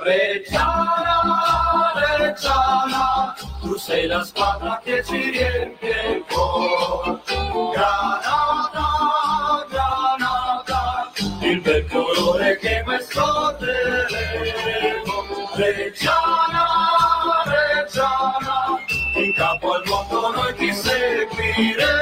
Reggiana, Reggiana, tu sei la squadra che ci riempie il cuore. Granata, Granata, il bel colore che mai scorderemo. Reggiana, Reggiana, in capo al mondo noi ti seguiremo.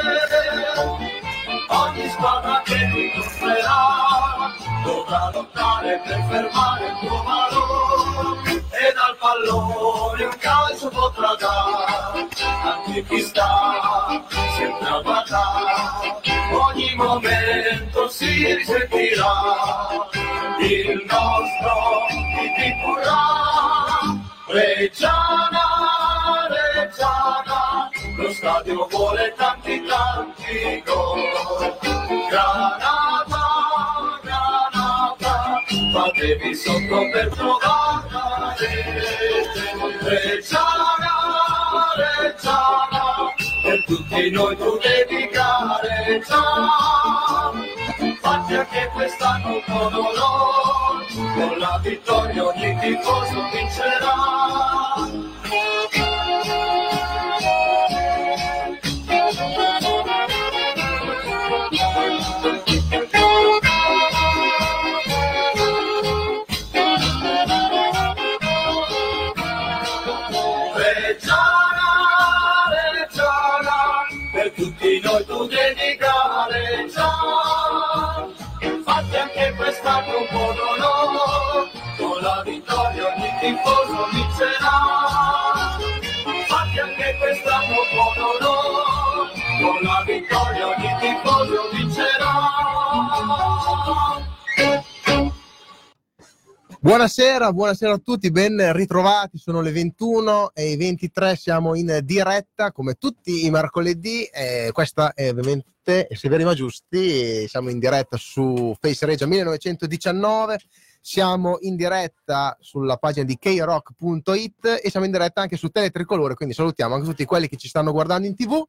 Dovrà lottare per fermare il tuo valore. E dal pallone un calcio potrà dare anche chi sta sempre a guardare. Ogni momento si risentirà. Il nostro Titikurà Reggiana, Reggiana lo stadio vuole tanti tanti gol. Granata, fatevi sotto per trovare Reggiana, Reggiana per tutti noi tu devi gareggiare fatti anche quest'anno con onore con la vittoria ogni tifoso vincerà vittoria ogni tifoso vincerà. Buonasera, buonasera a tutti, ben ritrovati, sono le 21 e i 23 siamo in diretta come tutti i mercoledì, eh, questa è ovviamente Severi Ma Giusti, siamo in diretta su Face Regia 1919, siamo in diretta sulla pagina di krock.it e siamo in diretta anche su Teletricolore, quindi salutiamo anche tutti quelli che ci stanno guardando in tv.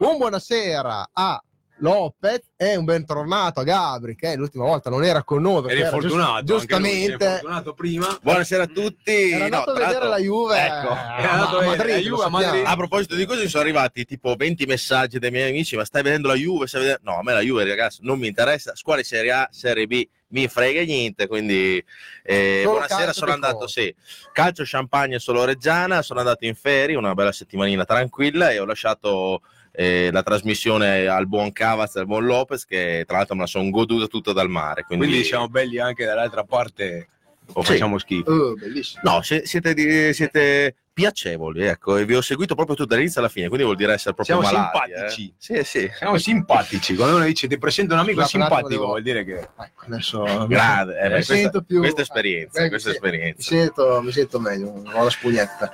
Un buonasera a Lopez e un bentornato a Gabri che l'ultima volta non era con noi perché Eri era fortunato, giust- è giustamente fortunato prima. Buonasera a tutti. era andato No, a vedere la Juve Ecco, a- a Madrid, la Juve a. Madrid. A proposito di questo, mi sono arrivati tipo 20 messaggi dai miei amici. Ma stai vedendo la Juve? Stai vedendo... No, a me la Juve, ragazzi, non mi interessa. Squadre Serie A, Serie B, mi frega niente. Quindi, eh, buonasera. Sono andato, sì, calcio, champagne solo Reggiana. Sono andato in ferie, una bella settimanina tranquilla, e ho lasciato. Eh, la trasmissione al buon Cavaz e al buon Lopez che tra l'altro me la sono goduta tutta dal mare quindi, Quindi siamo belli anche dall'altra parte o Sì. facciamo schifo? Oh, bellissimo no se- siete, siete piacevoli ecco e vi ho seguito proprio tutto dall'inizio alla fine quindi vuol dire essere proprio Siamo malati, simpatici. eh. sì sì Siamo simpatici. Quando uno dice ti presento un amico Scusate, simpatico, devo- vuol dire che Ecco, adesso Grande, eh, mi questa, sento più questa esperienza, eh, questa sì, esperienza. Mi sento, mi sento meglio, ho la spugnetta.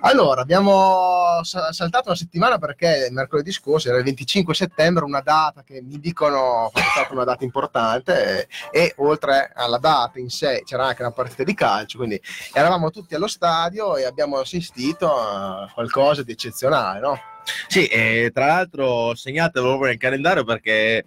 Allora, abbiamo sa- saltato una settimana perché mercoledì scorso era il 25 settembre, una data che mi dicono è stata una data importante e, e oltre alla data in sé c'era anche una partita di calcio, quindi eravamo tutti allo stadio e abbiamo assistito a qualcosa di eccezionale, no? Sì, e tra l'altro segnatelo proprio nel calendario perché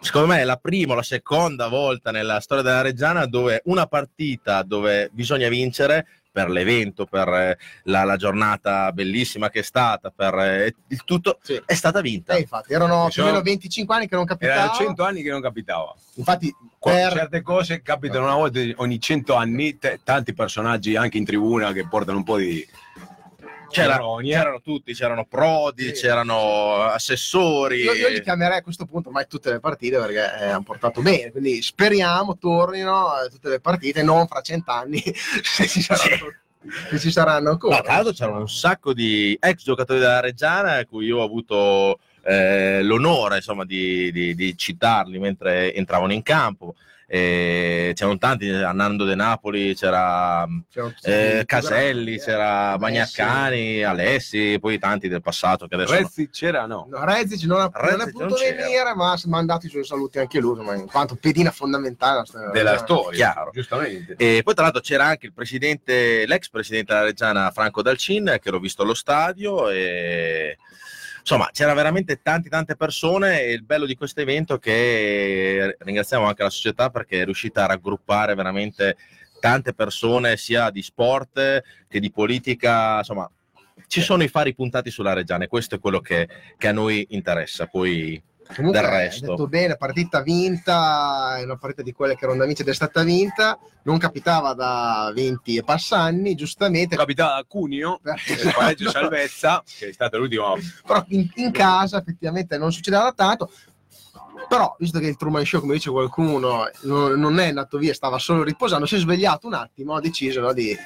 secondo me è la prima o la seconda volta nella storia della Reggiana dove una partita dove bisogna vincere per l'evento, per eh, la, la giornata bellissima che è stata, per eh, il tutto, Sì. è stata vinta. E infatti erano più o Sono- meno 25 anni che non capitava. erano 100 anni che non capitava. Infatti, per, Certe cose capitano una volta ogni 100 anni, te- tanti personaggi anche in tribuna che portano un po' di C'era- c'erano tutti, c'erano Prodi, Sì. c'erano assessori. Io, io li chiamerei a questo punto ormai tutte le partite perché eh, hanno portato bene, quindi speriamo tornino tutte le partite, non fra cent'anni se ci saranno, se ci saranno ancora. No, tra l'altro c'erano un sacco di ex giocatori della Reggiana a cui io ho avuto eh, l'onore insomma, di, di- di citarli mentre entravano in campo. E c'erano tanti, a Nando De Napoli, c'era eh, Caselli, grandi, c'era eh. Bagnaccani, Alessi, poi tanti del passato che adesso... Rezzi c'era no. No, Rezic non, ha, non è potuto venire, ma ha mandato i suoi saluti anche lui, ma in quanto pedina fondamentale della storia della Reggiana. storia, Chiaro. giustamente. E poi tra l'altro c'era anche il presidente, l'ex presidente della Reggiana Franco Dalcin, che l'ho visto allo stadio e insomma c'era veramente tante tante persone e il bello di questo evento è che ringraziamo anche la società perché è riuscita a raggruppare veramente tante persone sia di sport che di politica, insomma ci sono i fari puntati sulla Reggiana e questo è quello che, che a noi interessa. Poi Comunque, del hai resto. detto bene, partita vinta, è una partita di quelle che erano da vincere ed è stata vinta, non capitava da 20 e passanni, giustamente. Capitava a Cuneo, il pareggio salvezza, che è stato l'ultimo. però in, in casa effettivamente non succedeva tanto. Però, visto che il Truman Show, come dice qualcuno, non, non è andato via, stava solo riposando, si è svegliato un attimo, ha deciso no, di,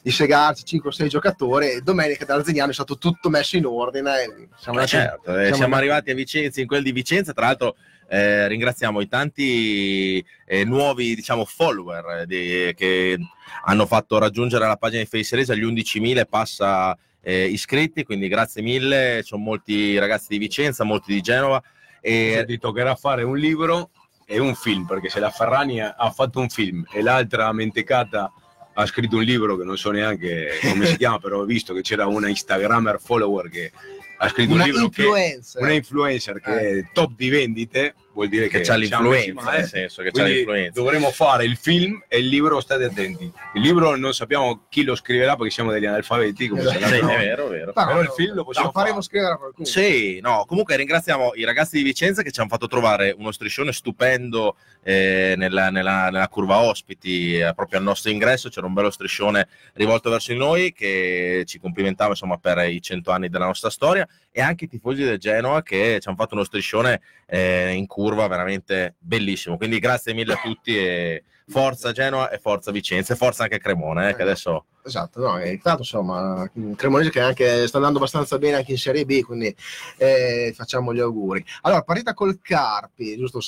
di segarsi 5 o 6 giocatori e domenica da Arzeniano è stato tutto messo in ordine. Siamo andati- certo, eh, siamo siamo, arrivati a Vicenza, in quel di Vicenza, tra l'altro eh, ringraziamo i tanti eh, nuovi diciamo, follower eh, di- che hanno fatto raggiungere la pagina di Face Race agli 11.000 e passa eh, iscritti, quindi grazie mille, ci sono molti ragazzi di Vicenza, molti di Genova. E E ti toccherà fare un libro e un film, perché se la Ferrani ha fatto un film e l'altra mentecata ha scritto un libro che non so neanche come si chiama, però ho visto che c'era una Instagrammer follower che ha scritto una un libro che influencer. una influencer che Eh. è top di vendite, vuol dire che che, c'ha l'influenza, nel senso che c'ha l'influenza. dovremo fare il film e il libro, state attenti. Il libro non sappiamo chi lo scriverà perché siamo degli analfabeti, come Esatto. Sì, è vero, è vero. No, però il film lo possiamo lo faremo fare. scrivere a qualcuno. Sì, no, comunque ringraziamo i ragazzi di Vicenza che ci hanno fatto trovare uno striscione stupendo eh, nella, nella- nella curva ospiti, eh, proprio al nostro ingresso. C'era un bello striscione rivolto verso di noi che ci complimentava insomma per i cento anni della nostra storia e anche i tifosi del Genoa che ci hanno fatto uno striscione eh, in curva veramente bellissimo. Quindi grazie mille a tutti e forza Genoa e forza Vicenza e forza anche Cremona eh, che adesso Esatto, no, e tanto insomma, Cremonese che anche sta andando abbastanza bene anche in Serie B, quindi eh, facciamo gli auguri. Allora, partita col Carpi, giusto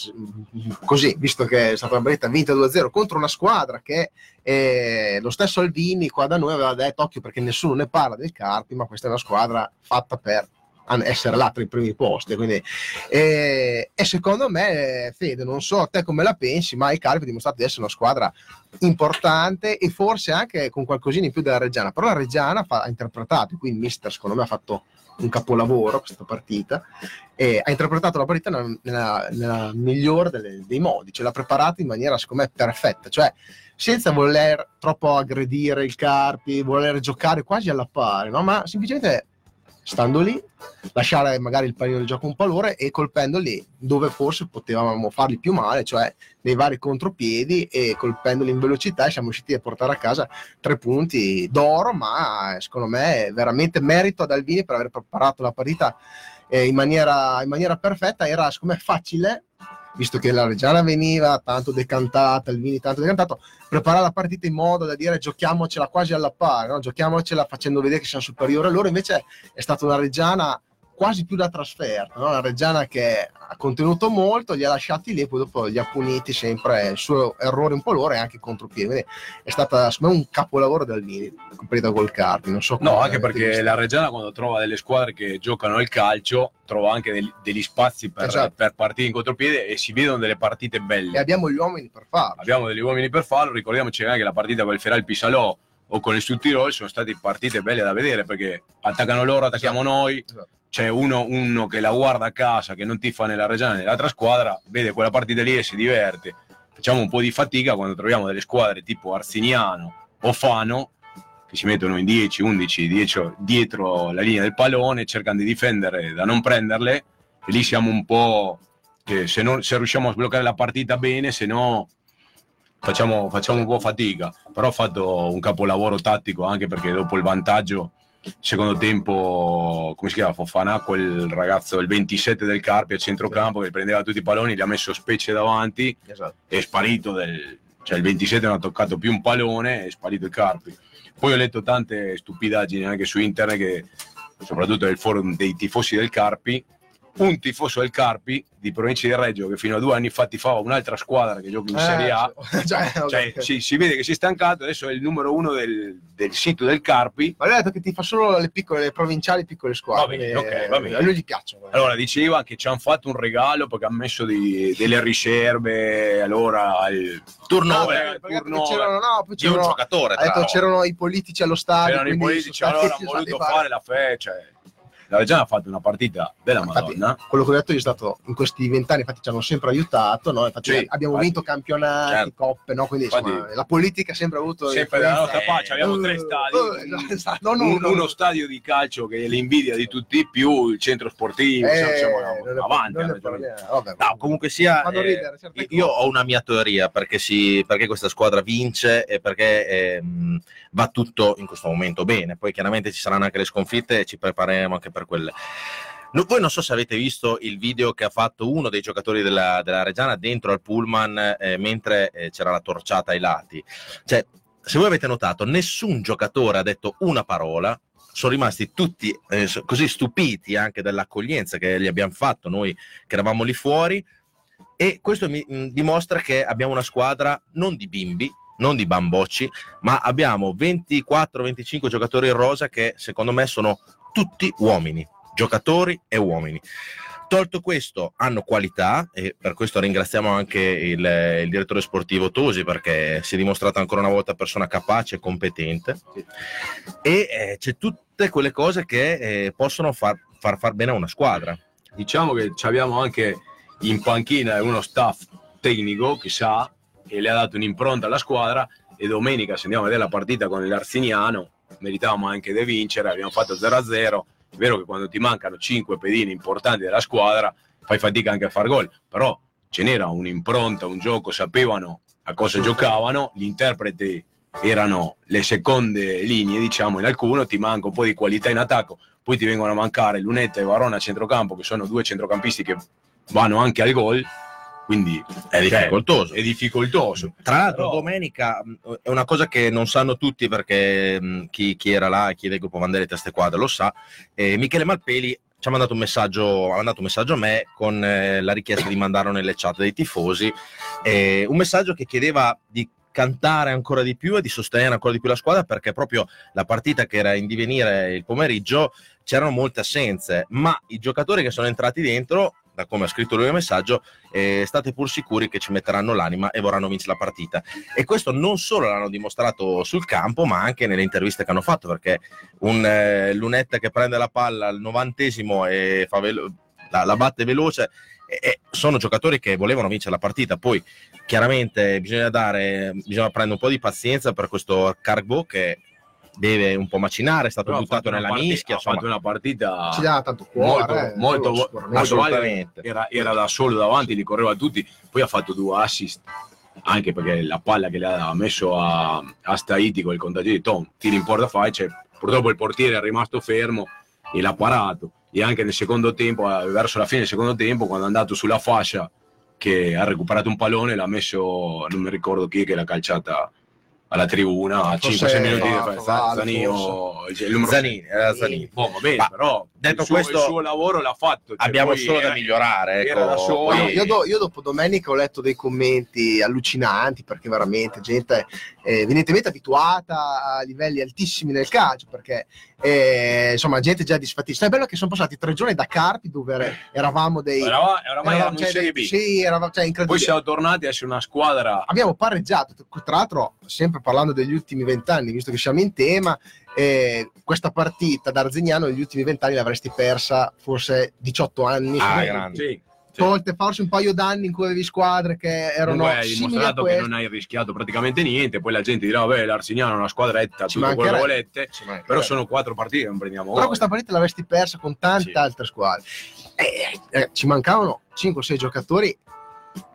così, visto che è stata una partita vinta 2-0 contro una squadra che eh, lo stesso Albini qua da noi aveva detto occhio perché nessuno ne parla del Carpi, ma questa è una squadra fatta per essere là tra i primi posti. Quindi, eh, e secondo me, Fede, non so te come la pensi, ma il Carpi ha dimostrato di essere una squadra importante e forse anche con qualcosina in più della Reggiana. Però la Reggiana fa- ha interpretato, qui mister secondo me ha fatto un capolavoro questa partita e ha interpretato la partita nella, nella- nella migliore delle- dei modi, ce l'ha preparata in maniera secondo me perfetta, cioè senza voler troppo aggredire il Carpi, voler giocare quasi alla pari, no? ma semplicemente stando lì, lasciare magari il pallino di gioco un po' loro e colpendoli dove forse potevamo farli più male, cioè nei vari contropiedi e colpendoli in velocità siamo riusciti a portare a casa tre punti d'oro, ma secondo me è veramente merito ad Alvini per aver preparato la partita eh, in, maniera, in maniera perfetta, era secondo me facile, visto che la Reggiana veniva tanto decantata, Alvini tanto decantato, preparare la partita in modo da dire giochiamocela quasi alla pari, no? giochiamocela facendo vedere che siamo superiori a loro, invece è stata una Reggiana quasi più da trasferta, no? una Reggiana che ha contenuto molto, li ha lasciati lì e poi dopo li ha puniti sempre il suo errore un po' loro e anche il contropiede. Quindi è stata secondo me un capolavoro del Alvini, completa col Carpi. Non so No, anche perché visto. la Reggiana quando trova delle squadre che giocano al calcio trova anche del- degli spazi per, Esatto. per partire in contropiede e si vedono delle partite E belle. abbiamo gli uomini per farlo. Abbiamo degli uomini per farlo, ricordiamoci anche la partita con il Feral Pisalò o con il Sud-Tirol sono state partite belle da vedere perché attaccano loro, attacchiamo Esatto. noi, Esatto. c'è uno, uno che la guarda a casa, che non tifa nella Reggiana nell'altra squadra, vede quella partita lì e si diverte. Facciamo un po' di fatica quando troviamo delle squadre tipo Arsignano o Fano che si mettono in 10, 11 dietro, dietro la linea del pallone, cercano di difendere da non prenderle e lì siamo un po' che se, non, se riusciamo a sbloccare la partita bene, se no facciamo, facciamo un po' fatica. Però ho fatto un capolavoro tattico anche perché dopo il vantaggio secondo tempo, come si chiama Fofana, quel ragazzo, il 27 del Carpi a centrocampo che prendeva tutti i palloni, gli ha messo specie davanti, Esatto. è sparito, del, cioè il 27 non ha toccato più un pallone, è sparito il Carpi. Poi ho letto tante stupidaggini anche su internet che, soprattutto nel forum dei tifosi del Carpi, un tifoso del Carpi di provincia di Reggio che fino a due anni fa tifava un'altra squadra che gioca in Serie A, Eh, cioè, cioè, ok. si, si vede che si è stancato, adesso è il numero uno del, del sito del Carpi. Ma lui ha detto che ti fa solo le piccole, le provinciali piccole squadre. Va bene, quindi, ok, eh, va bene. A lui gli piacciono. eh. Allora diceva che ci hanno fatto un regalo perché hanno messo di- delle riserve, allora il No, turnover perché- perché turnover. c'erano, no, poi di un giocatore ha detto c'erano i politici allo stadio. c'erano i politici, allora hanno voluto fare la fe, cioè, la Reggiana ha fatto una partita della Infatti, Madonna. quello che ho detto io è stato in questi vent'anni, infatti ci hanno sempre aiutato, no? infatti Sì, abbiamo infatti. vinto campionati, Certo. coppe, no? quindi Infatti- insomma, la politica ha sempre avuto Sempre influenza. nostra faccia, abbiamo tre Eh, stadi. eh, esatto, non Un- uno. stadio di calcio che è l'invidia di tutti più, il centro sportivo, Eh, siamo- avanti. parliamo, vabbè. No, comunque sia, eh, ridere certe io ho una mia teoria perché, si, perché questa squadra vince e perché ehm, va tutto in questo momento bene. Poi chiaramente ci saranno anche le sconfitte e ci prepareremo anche per quelle. No, voi non so se avete visto il video che ha fatto uno dei giocatori della, della Reggiana dentro al pullman eh, mentre eh, c'era la torciata ai lati. Cioè, se voi avete notato, nessun giocatore ha detto una parola, sono rimasti tutti eh, così stupiti anche dell'accoglienza che gli abbiamo fatto noi che eravamo lì fuori e questo mi mh, dimostra che abbiamo una squadra non di bimbi, non di bambocci, ma abbiamo 24-25 giocatori in rosa che secondo me sono tutti uomini, giocatori e uomini. Tolto questo, hanno qualità e per questo ringraziamo anche il, il direttore sportivo Tosi perché si è dimostrato ancora una volta persona capace e competente e eh, c'è tutte quelle cose che eh, possono far, far far bene a una squadra. Diciamo che abbiamo anche in panchina uno staff tecnico che sa e le ha dato un'impronta alla squadra e domenica se andiamo a vedere la partita con l'Arsiniano meritavamo anche di vincere, abbiamo fatto 0-0 è vero che quando ti mancano 5 pedini importanti della squadra fai fatica anche a far gol però ce n'era un'impronta, un gioco, sapevano a cosa giocavano, gli interpreti erano le seconde linee diciamo in alcuno, ti manca un po' di qualità in attacco poi ti vengono a mancare Lunetta e Varona a centrocampo che sono due centrocampisti che vanno anche al gol quindi È cioè, difficoltoso. è difficoltoso Tra l'altro, Però- domenica è una cosa che non sanno tutti perché mh, chi, chi era là, chi del gruppo Vandelli Teste Quadre lo sa. eh, Michele Malpeli ci ha mandato un messaggio, ha mandato un messaggio a me con eh, la richiesta di mandarlo nelle chat dei tifosi. eh, un messaggio che chiedeva di cantare ancora di più e di sostenere ancora di più la squadra perché proprio la partita che era in divenire il pomeriggio c'erano molte assenze, ma i giocatori che sono entrati dentro, da come ha scritto lui il messaggio, eh, state pur sicuri che ci metteranno l'anima e vorranno vincere la partita. E questo non solo l'hanno dimostrato sul campo, ma anche nelle interviste che hanno fatto, perché un eh, Lunetta che prende la palla al novantesimo e velo- la, la batte veloce, e- e sono giocatori che volevano vincere la partita. Poi chiaramente bisogna dare, bisogna prendere un po' di pazienza per questo Cargo che deve un po' macinare, è stato Però buttato fatto nella partita- mischia, ha fatto insomma, una partita ci dà tanto cuore, molto, eh, molto sicuramente. assolutamente. era, era da solo davanti, li correva tutti, poi ha fatto due assist, anche perché la palla che le ha messo a, a Staiti con il contagio di Tom, tira in porta faccia, purtroppo il portiere è rimasto fermo e l'ha parato, e anche nel secondo tempo, eh, verso la fine del secondo tempo, quando è andato sulla fascia, che ha recuperato un pallone, l'ha messo, non mi ricordo chi, che l'ha calciata alla tribuna a Forse 5-6 minuti fa- Zanini Zanini, era Zanini. Boh, va bene, però detto il suo, questo, il suo lavoro l'ha fatto. cioè, Abbiamo solo da era- migliorare. era da Ecco. solo. Poi Poi- io, do- io dopo domenica ho letto dei commenti allucinanti perché veramente gente eh, evidentemente abituata a livelli altissimi nel calcio perché eh, insomma gente già disfattissima. È bello che sono passati tre giorni da Carpi dove era- eravamo dei... Eravamo- eravamo in cioè, dei-. Sì, eravamo, cioè, Poi siamo tornati a essere una squadra. Abbiamo pareggiato, tra l'altro sempre parlando degli ultimi vent'anni, visto che siamo in tema, eh, questa partita da Arzignano negli ultimi vent'anni l'avresti persa forse 18 anni. Ah, Sì. grande. Sì, sì. tolte forse un paio d'anni in cui avevi squadre che erano Comunque hai dimostrato che non hai rischiato praticamente niente. Poi la gente dirà: Vabbè, l'Arsignano è una squadretta, Ci tutto quello che volete. Però sono quattro partite che non prendiamo Però gol. questa partita l'avresti persa con tante Sì. altre squadre. Eh, eh, ci mancavano 5-6 giocatori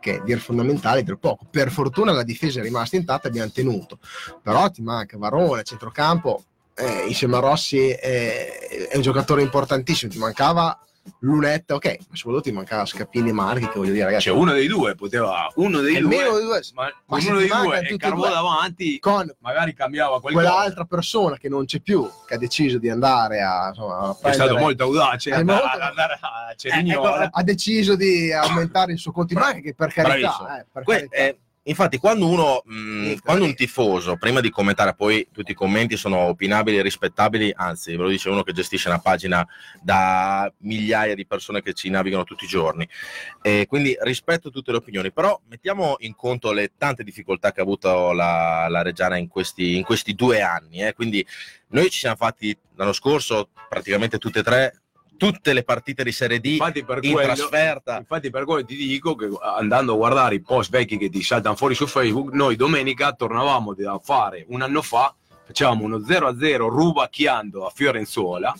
che dir fondamentali, dir poco. Per fortuna la difesa è rimasta intatta e abbiamo tenuto. Però ti manca Varone, centrocampo, eh, insieme a Rossi eh, è un giocatore importantissimo. Ti mancava Lunetta, ok, ma soprattutto ti mancava Scappini e Marchi, che voglio dire, ragazzi, Cioè, uno dei due poteva. Uno dei due. due, Ma, Ma uno dei due e due, davanti, con magari cambiava qualcosa. quell'altra persona che non c'è più, che ha deciso di andare a, insomma, a È stato prendere- molto audace È andare, molto- andare a Eh, Cerignola. ecco, ha deciso di aumentare il suo conto in banca che per carità, eh, per Que- carità. eh, infatti, quando uno, mh, Sì, quando un tifoso, prima di commentare, poi tutti i commenti sono opinabili e rispettabili, anzi, ve lo dice uno che gestisce una pagina da migliaia di persone che ci navigano tutti i giorni. E quindi rispetto tutte le opinioni, però mettiamo in conto le tante difficoltà che ha avuto la, la Reggiana in questi, in questi due anni. eh. Quindi noi ci siamo fatti l'anno scorso praticamente tutte e tre tutte le partite di Serie D Infatti per, in quello, trasferta. infatti per quello ti dico che andando a guardare i post vecchi che ti saltano fuori su Facebook, noi domenica tornavamo da fare un anno fa, facevamo uno 0-0 rubacchiando a Fiorenzuola,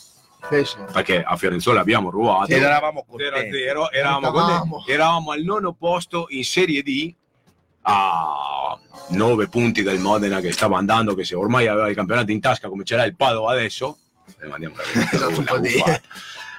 Sì, sì. perché a Fiorenzuola abbiamo rubato. Ed eravamo 0 a contenti. 0, eravamo, Eravamo. contenti. eravamo al nono posto in Serie D a 9 punti del Modena che stava andando, che se ormai aveva il campionato in tasca come ce l'ha il Padova adesso, eh, ma andiamo a Esatto, un po' di-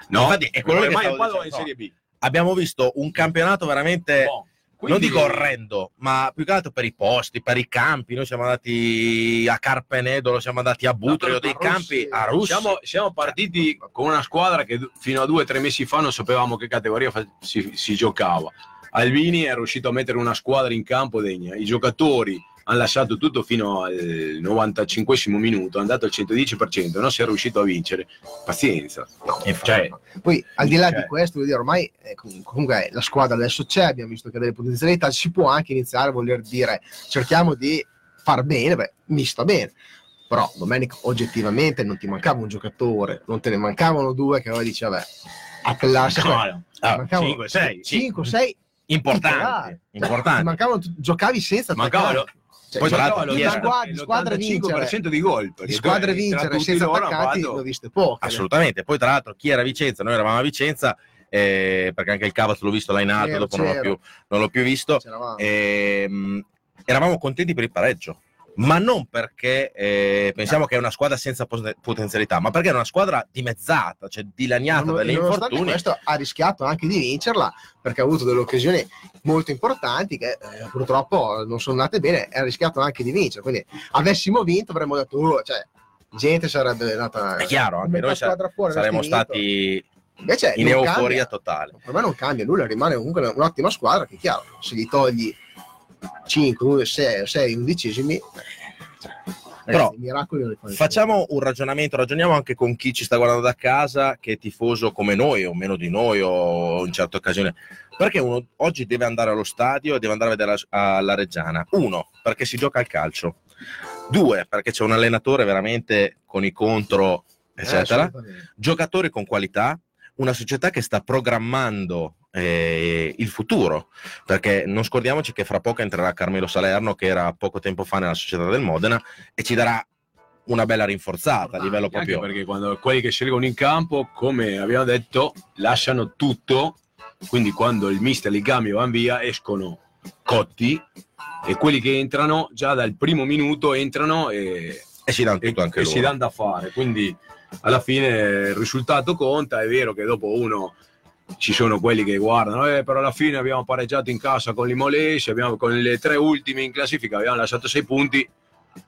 No, Infatti, è quello che ormai Padova è in Serie B. Abbiamo visto un campionato veramente, non quindi- dico orrendo, ma più che altro per i posti, per i campi. Noi siamo andati a Carpenedolo, siamo andati a Butrio, dei Russi. campi a Russi. Siamo, siamo partiti con una squadra che fino a due o tre mesi fa non sapevamo che categoria si, si giocava. Albini è riuscito a mettere una squadra in campo degna. I giocatori hanno lasciato tutto fino al 95 minuto, è andato al 110%, non si è riuscito a vincere. Pazienza. Infatti. Cioè, Poi al di là Cioè. di questo, voglio dire, ormai eh, com- comunque la squadra adesso c'è, abbiamo visto che ha delle potenzialità, si può anche iniziare a voler dire cerchiamo di far bene, beh, mi sta bene. Però domenica oggettivamente non ti mancava un giocatore, non te ne mancavano due che allora dici vabbè, a classe no, no. Ah, mancavano 5, 6. 5, 6 importanti, importanti. mancavano giocavi senza Mancavano-. Cioè, Poi, di chi era? squadra, di squadre vincere, 85% di gol. di squadre vincere senza loro hanno attaccanti fatto- ne ho viste poche. Assolutamente. Poi, tra l'altro, chi era a Vicenza? Noi eravamo a Vicenza, eh, perché anche il Cavaz l'ho visto là in alto, dopo non l'ho, più, non l'ho più visto. Ehm, eravamo contenti per il pareggio, ma non perché eh, pensiamo che è una squadra senza poten- potenzialità, ma perché è una squadra dimezzata, cioè dilaniata Non- dalle infortuni. questo ha rischiato anche di vincerla perché ha avuto delle occasioni molto importanti che eh, purtroppo non sono andate bene e ha rischiato anche di vincere quindi avessimo vinto avremmo detto "Oh", cioè gente sarebbe andata È chiaro, anche noi sa- fuori, saremmo stati invece in euforia cambia. totale. per me non cambia nulla rimane comunque un'ottima squadra che chiaro se gli togli 5, 6, 6 undicesimi eh, Però, Facciamo un ragionamento, ragioniamo anche con chi ci sta guardando da casa, che è tifoso come noi o meno di noi o in certe occasioni. Perché uno oggi deve andare allo stadio e deve andare a vedere la, la Reggiana? Uno, perché si gioca al calcio. Due, perché c'è un allenatore veramente con i contro, Eh, eccetera. assolutamente. Giocatori con qualità, una società che sta programmando eh, il futuro, perché non scordiamoci che fra poco entrerà Carmelo Salerno, che era poco tempo fa nella società del Modena, e ci darà una bella rinforzata a livello Anche proprio perché quando quelli che scelgono in campo, come abbiamo detto, lasciano tutto. Quindi quando il mister li cambia e vanno via, escono cotti e quelli che entrano già dal primo minuto entrano e, e si danno e- tutto anche e loro. si danno da fare. Quindi alla fine il risultato conta. È vero che dopo uno ci sono quelli che guardano, eh, però alla fine abbiamo pareggiato in casa con l'Imolese, abbiamo con le tre ultime in classifica, abbiamo lasciato sei punti.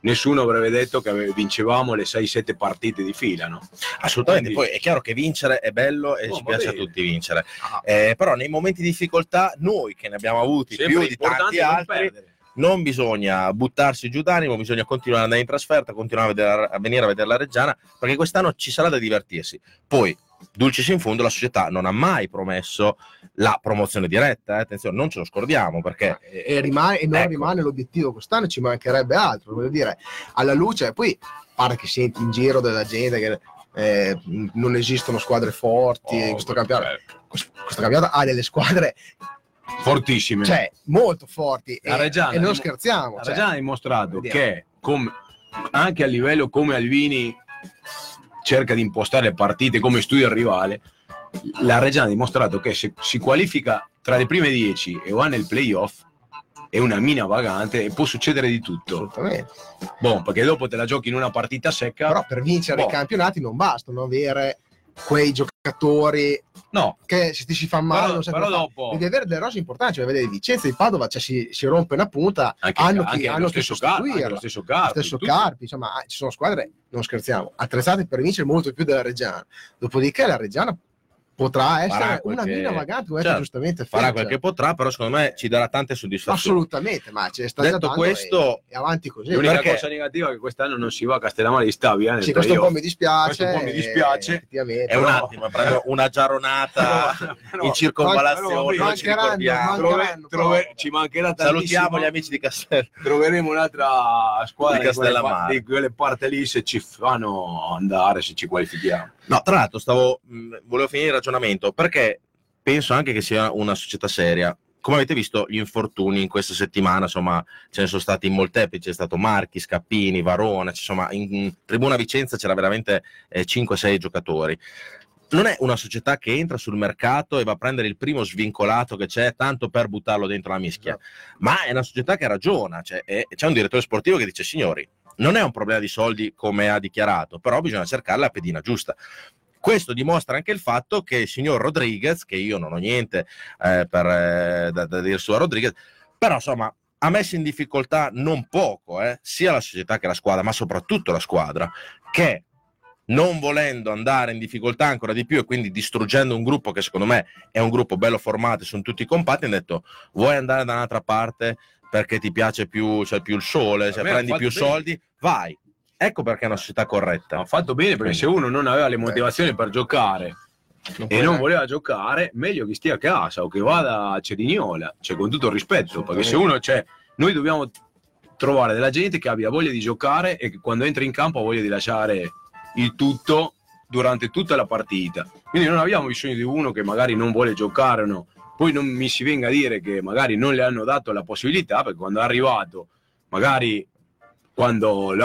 Nessuno avrebbe detto che vincevamo le 6-7 partite di fila, no? Assolutamente, Quindi- poi è chiaro che vincere è bello e Oh, ci piace a bene. tutti vincere, Ah, Eh, però nei momenti di difficoltà noi che ne abbiamo avuti sempre più di tanti altri, perdere. non bisogna buttarsi giù d'animo, bisogna continuare ad andare in trasferta, continuare a, vedere- a venire a vedere la Reggiana, perché quest'anno ci sarà da divertirsi. Poi, dulcis in fondo, la società non ha mai promesso la promozione diretta, eh, attenzione, non ce lo scordiamo, perché e, e rimane, e non Ecco. rimane l'obiettivo quest'anno, ci mancherebbe altro, voglio dire, alla luce, poi pare che senti in giro della gente che eh, non esistono squadre forti, Oh, questo, campionato, cioè, questo campionato ha delle squadre fortissime. cioè, molto forti La e, Reggiana- e non scherziamo. La cioè, Reggiana ha dimostrato che come- anche a livello come Alvini cerca di impostare le partite come studia il rivale, la Reggiana ha dimostrato che se si qualifica tra le prime 10 e va nel playoff è una mina vagante e può succedere di tutto. assolutamente. Boh, perché dopo te la giochi in una partita secca. Però per vincere Boh. i campionati non bastano avere quei giocatori no, che se ti si fa male però, però dopo devi avere delle rose importanti, cioè vedere Vicenza di Padova cioè, si, si rompe una punta, anche, hanno anche chi, lo hanno che stesso Carpi, anche lo stesso Lo Carpi, stesso tutti- Carpi, insomma, ah, ci sono squadre, non scherziamo, attrezzate per vincere molto più della Reggiana. Dopodiché la Reggiana potrà essere una mina vagante, come certo, giustamente farà quel che potrà, però secondo me ci darà tante soddisfazioni. Assolutamente, ma ce ne sta Detto questo- e, e avanti così. L'unica perché- cosa negativa è che quest'anno non si va a Castellammare di Stabia. Sì, questo un po' mi dispiace. Questo un po' mi dispiace. eh, effettivamente. È un attimo, prendo una giaronata Però- in circonvallazione, però- però non ci mancheranno. Trove- trove- ci mancherà tantissimo. Salutiamo gli amici di Castello. Troveremo un'altra squadra Di di quelle parti lì se ci fanno andare, se ci qualifichiamo. No, tra l'altro, stavo, mh, volevo finire il ragionamento perché penso anche che sia una società seria. Come avete visto, gli infortuni in questa settimana, insomma, ce ne sono stati molteplici. C'è stato Marchi, Scappini, Varone. Insomma, in, in Tribuna Vicenza c'era veramente 5-6 giocatori. Non è una società che entra sul mercato e va a prendere il primo svincolato che c'è, tanto per buttarlo dentro la mischia, ma è una società che ragiona. Cioè, e c'è un direttore sportivo che dice: Signori, non è un problema di soldi come ha dichiarato, però bisogna cercare la pedina giusta. Questo dimostra anche il fatto che il signor Rodriguez, che io non ho niente eh, per, eh, da, da dire su Rodriguez, però insomma ha messo in difficoltà non poco, eh, sia la società che la squadra, ma soprattutto la squadra, che non volendo andare in difficoltà ancora di più e quindi distruggendo un gruppo che secondo me è un gruppo bello formato, e sono tutti compatti, hanno detto vuoi andare da un'altra parte perché ti piace più, cioè, più il sole, ha prendi più bene. soldi, vai. Ecco perché è una società corretta. Ha fatto bene perché se uno non aveva le motivazioni per giocare e non voleva giocare, meglio che stia a casa o che vada a Cerignola, cioè con tutto il rispetto, perché se uno c'è, noi dobbiamo trovare della gente che abbia voglia di giocare e che quando entra in campo ha voglia di lasciare il tutto durante tutta la partita. Quindi non abbiamo bisogno di uno che magari non vuole giocare o no. Poi non mi si venga a dire che magari non le hanno dato la possibilità, perché quando è arrivato, magari quando,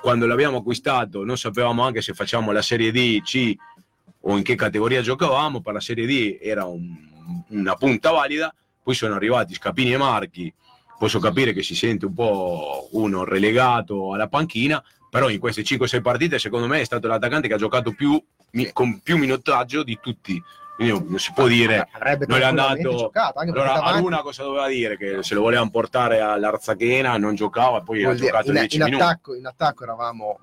quando l'abbiamo acquistato non sapevamo anche se facciamo la Serie D, C o in che categoria giocavamo, per la Serie D era un- una punta valida, poi sono arrivati Scapini e Marchi, posso capire che si sente un po' uno relegato alla panchina, però in queste 5-6 partite secondo me è stato l'attaccante che ha giocato più, con più minutaggio di tutti. Quindi non si può dire avrebbe non è andato- giocato, anche allora Aruna cosa doveva dire? Che se lo volevano portare all'Arzachena non giocava, poi ha Vuol dire, giocato in, 10 in minuti. attacco, in attacco eravamo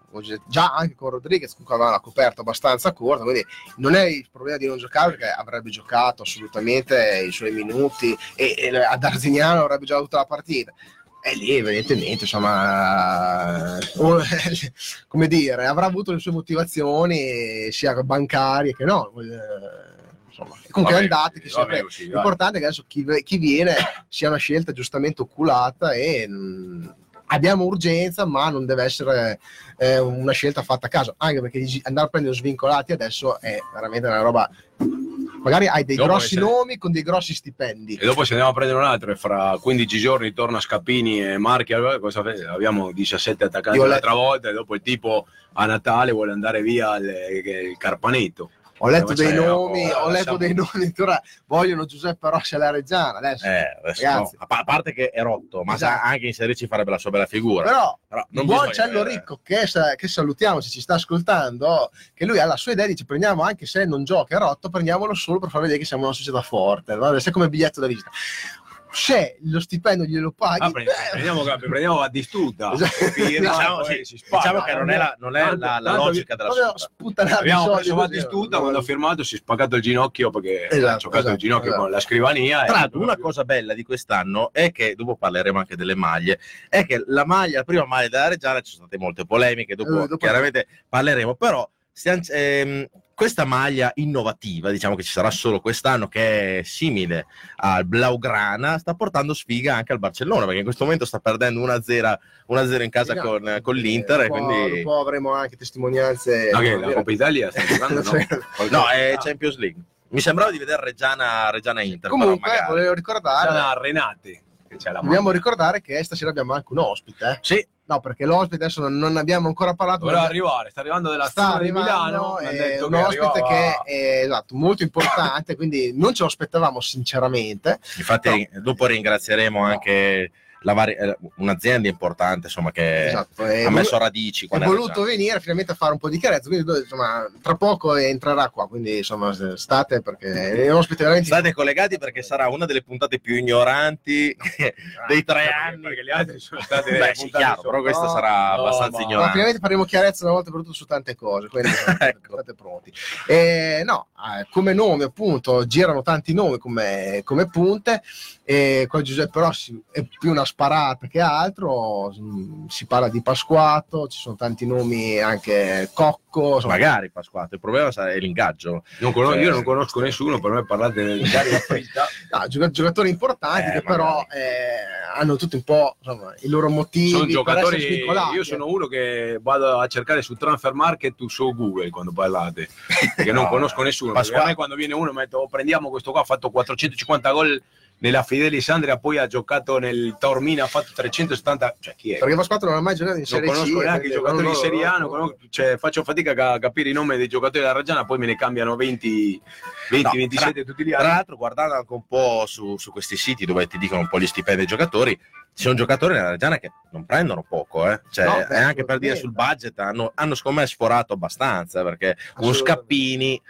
già anche con Rodriguez comunque aveva una coperta abbastanza corta quindi non è il problema di non giocare perché avrebbe giocato assolutamente i suoi minuti e, e ad Arzignano avrebbe giocato tutta la partita e lì evidentemente insomma come dire avrà avuto le sue motivazioni sia bancarie che no eh, insomma comunque Vabbè, andate che vabbè, sempre sì, dai. L'importante è che adesso chi, chi viene sia una scelta giustamente oculata e mh, abbiamo urgenza, ma non deve essere eh, una scelta fatta a caso, anche perché andare a prendere svincolati adesso è veramente una roba. Magari hai dei Dopo grossi nomi con dei grossi stipendi. E dopo se andiamo a prendere un altro e fra 15 giorni torna Scappini e Marchi, allora cosa abbiamo 17 attaccanti l'altra volta e dopo il tipo a Natale vuole andare via al, il Carpaneto. Ho letto Cioè, dei oh, nomi, ho letto dei nomi, addirittura vogliono Giuseppe Rossi alla Reggiana adesso. Eh, adesso no. a, pa- a parte che è rotto, ma Esatto. sa- anche in Serie ci farebbe la sua bella figura. Però Però non buon Cello avere- Ricco che, che salutiamo se ci sta ascoltando che lui ha la sua idea dice prendiamo anche se non gioca è rotto prendiamolo solo per far vedere che siamo una società forte no? se come biglietto da visita se lo stipendio glielo paghi Ah, pre- eh, prendiamo, prendiamo a distuta. Esatto. Diciamo, sì, diciamo che non è la, non è Tanto- la- la logica della società. Abbiamo preso Battistuta, no? quando ha firmato si è spaccato il ginocchio perché ha Esatto, giocato il esatto, ginocchio esatto. con la scrivania. Tra l'altro, una cosa bella di quest'anno è che, dopo parleremo anche delle maglie, è che la maglia, la prima maglia della Reggiana ci sono state molte polemiche, dopo, Eh, dopo- chiaramente parleremo, però stiamo- ehm, questa maglia innovativa, diciamo che ci sarà solo quest'anno, che è simile al Blaugrana, sta portando sfiga anche al Barcellona, perché in questo momento sta perdendo 1-0, 1-0 in casa Esatto. con, con l'Inter, e Un po'- quindi... un po' avremo anche testimonianze No, che la Coppa Italia sta giocando, no? No, è Champions League. Mi sembrava di vedere Reggiana, Reggiana Inter, comunque però magari. volevo ricordare la Renate che c'è la dobbiamo ricordare che stasera abbiamo anche un ospite eh. Sì, no perché l'ospite adesso non, non abbiamo ancora parlato Doveva ma- arrivare, sta arrivando dalla sta di Milano. è un che ospite che è esatto, molto importante quindi non ce lo aspettavamo sinceramente Infatti, dopo ringrazieremo anche la vari- eh, un'azienda importante insomma che Esatto, ha messo radici qua nella voluto venire finalmente a fare un po' di chiarezza, quindi insomma, tra poco entrerà qua, quindi insomma state perché ospite veramente State collegati perché sarà una delle puntate più ignoranti dei tre anni. Perché le altre sono state Beh, sì, chiaro, però questa No, sarà no, abbastanza ma- No, ignorante. finalmente faremo chiarezza una volta per tutte su tante cose, quindi Ecco. state pronti. Eh, no, eh, come nome appunto girano tanti nomi come, come punte, e con Giuseppe Rossi è più una sparata che altro, mm, si parla di Pasquato, ci sono tanti nomi anche Cocco, insomma, Magari Pasquato, il problema sarà è l'ingaggio. Non conos- Cioè- io non conosco nessuno, per me parlate Fritta. no, gioca- giocatori importanti Eh, che però magari. eh, hanno tutti un po' insomma, i loro motivi. sono giocatori. Io sono uno che vado a cercare su Transfer Market o su Google quando parlate, perché non No, conosco nessuno. Pasqua- Perché a me quando viene uno mi metto, "Oh, prendiamo questo qua, ha fatto 450 gol nella Fidelis Andrea, poi ha giocato nel Taormina, ha fatto 370. Cioè, chi è? Perché Pasquato non ha mai giocato in non Serie C. conosco neanche i giocatori non- di Serie A, non non- conosco- cioè, faccio fatica a capire i nomi dei giocatori della Reggiana, poi me ne cambiano 20, 20 No, 27 tutti gli Tra anni. l'altro, guardando anche un po' su, su questi siti dove ti dicono un po' gli stipendi dei giocatori, ci sono giocatori nella Reggiana che non prendono poco, eh. Cioè, No, beh, e anche per dire sul budget hanno, hanno secondo me sforato abbastanza perché un Assolutamente. Scappini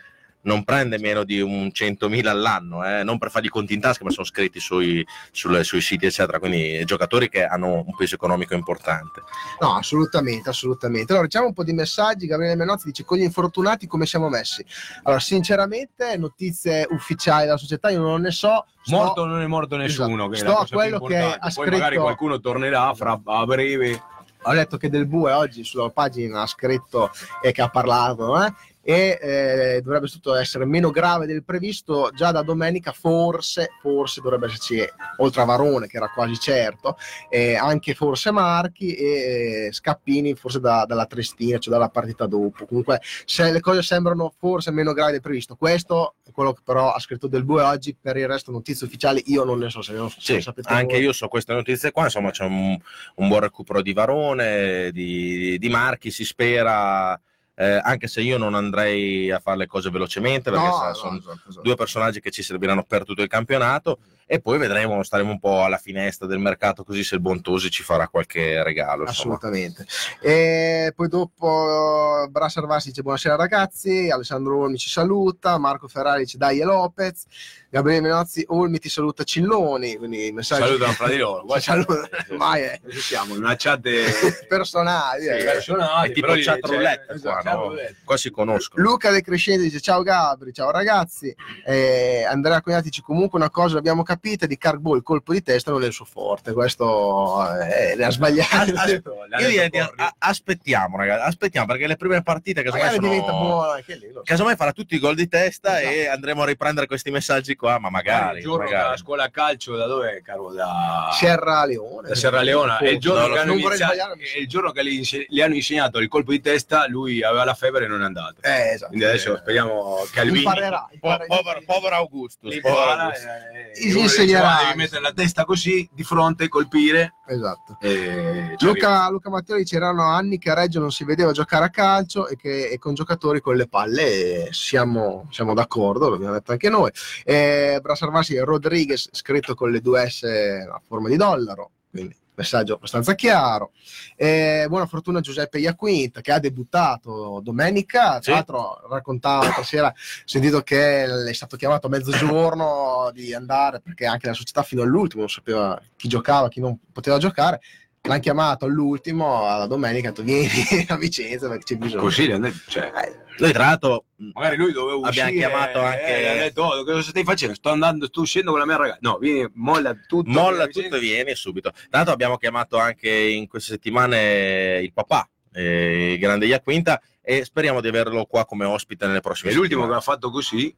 non prende meno di un 100.000 all'anno, eh, non per fargli conti in tasca, ma sono scritti sui, sulle- sui siti, eccetera. Quindi giocatori che hanno un peso economico importante. No, assolutamente, assolutamente. Allora, diciamo un po' di messaggi. Gabriele Menozzi dice: Con gli infortunati come siamo messi? Allora, sinceramente, notizie ufficiali della società io non ne so. Sto- Morto non è morto nessuno. Esatto. Che è Sto a quello che ha Poi magari scritto- qualcuno tornerà fra, a breve. Ho letto che Del Bue oggi sulla pagina ha scritto e che ha parlato. eh, E eh, dovrebbe tutto essere meno grave del previsto. Già da domenica, forse, forse dovrebbe esserci, oltre a Varone, che era quasi certo, eh, anche forse Marchi e eh, Scappini, forse da- dalla Trestina, cioè dalla partita dopo. Comunque, se le cose sembrano forse meno gravi del previsto, questo è quello che però ha scritto Del Bue oggi. Per il resto, notizie ufficiali, io non ne so se non se Sì, sapete anche voi. io so queste notizie qua, insomma c'è un, un buon recupero di Varone, di, di Marchi, si spera, eh, anche se io non andrei a fare le cose velocemente, perché No, sa- no, sono esatto, esatto. due personaggi che ci serviranno per tutto il campionato e poi vedremo, staremo un po' alla finestra del mercato così se il Bontosi ci farà qualche regalo. Insomma. Assolutamente. E poi dopo Brassa Arvasi dice buonasera ragazzi, Alessandro Olmi ci saluta, Marco Ferrari dice dai e Lopez, Gabriele Menozzi Olmi ti saluta Cilloni, quindi messaggi Salutano fra di loro. Ci Guarda, salutano. Mai è Adesso siamo in una chat eh, personali. eh. personali, È tipo però lì chat c'è- roulette esatto, qua, chat no? Qua si conoscono. Luca De Crescenti dice ciao Gabri, ciao ragazzi, Eh, Andrea Cognati dice comunque una cosa l'abbiamo capita di Carbo il colpo di testa non è il suo forte, questo eh, le ha sbagliato. As- as- L'ha Io direi di aspettiamo, ragazzi, aspettiamo perché le prime partite casomai sono... diventa buono anche lì. lo so. Casomai farà tutti i gol di testa Esatto. e andremo a riprendere questi messaggi qua, ma magari, il giorno magari. scuola calcio da dove caro da Sierra Leone. da Serra Leona è il giorno, No, che, hanno iniziato, è il giorno che gli, inse- gli hanno insegnato il colpo di testa lui aveva la febbre e non è andato Eh, esatto. quindi adesso speriamo che Alvini imparerà. Po- imparerà- povero, povero Augustus, li povero Augustus. eh, insegnerà. dice, "Guarda, devi mettere la testa così di fronte colpire Esatto. e Luca, Luca Matteo dice erano anni che a Reggio non si vedeva giocare a calcio e, che, e con giocatori con le palle e siamo, siamo d'accordo, l'abbiamo detto anche noi. Eh, Brasarvasi Rodriguez scritto con le due S a forma di dollaro, quindi messaggio abbastanza chiaro. Eh, buona fortuna a Giuseppe Iaquinta che ha debuttato domenica, tra l'altro raccontava l'altra sera, ho sentito che è stato chiamato a mezzogiorno di andare perché anche la società fino all'ultimo non sapeva chi giocava, chi non poteva giocare. L'hanno chiamato all'ultimo, alla domenica, ha detto vieni a Vicenza perché c'è bisogno. Così, cioè, Eh, Noi tra l'altro magari lui doveva uscire Abbiamo chiamato anche- eh, ha detto "Oh, cosa stai facendo sto andando sto uscendo con la mia ragazza no vieni molla tutto molla tutto e vieni subito. Tra l'altro abbiamo chiamato anche in queste settimane il papà, eh, il grande Iaquinta, e speriamo di averlo qua come ospite nelle prossime e l'ultimo che settimane. ha fatto così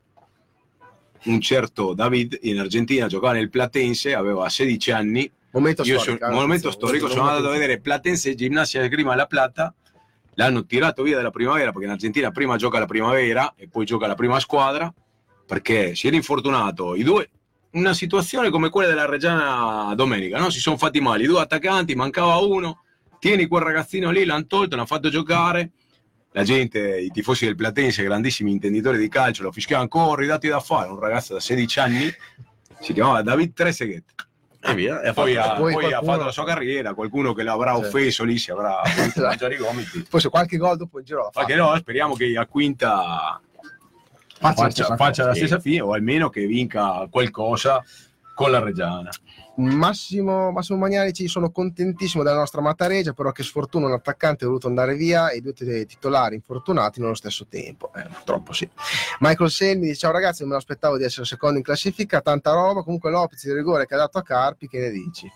un certo David in Argentina giocava nel Platense aveva 16 anni momento io storico. sono, eh, momento questo- storico sono andato a vedere Platense Gimnasia de Grima La Plata l'hanno tirato via dalla primavera perché in Argentina prima gioca la primavera e poi gioca la prima squadra perché si era infortunato i due una situazione come quella della Reggiana domenica no? si sono fatti male i due attaccanti mancava uno tieni quel ragazzino lì l'hanno tolto l'hanno fatto giocare la gente, i tifosi del Platense, grandissimi intenditori di calcio, lo fischiavano, corri, dati da fare, un ragazzo da 16 anni, si chiamava David Trezeguet. E via. E ha Poi, ha, poi poi ha qualcuno- fatto la sua carriera, qualcuno che l'avrà Sì. offeso lì si avrà voluto mangiare i gomiti. Poi se qualche gol dopo in giro. Perché no, speriamo che a quinta Faccia la faccia, faccia la stessa fine o almeno che vinca qualcosa con la Reggiana. Massimo, Massimo Magnanici sono contentissimo della nostra Mataregia però che sfortuna un attaccante è voluto andare via e due titolari infortunati nello stesso tempo eh, purtroppo sì Michael Selmi dice ciao ragazzi non me l'aspettavo di essere secondo in classifica tanta roba comunque Lopez di rigore che ha dato a Carpi che ne dici?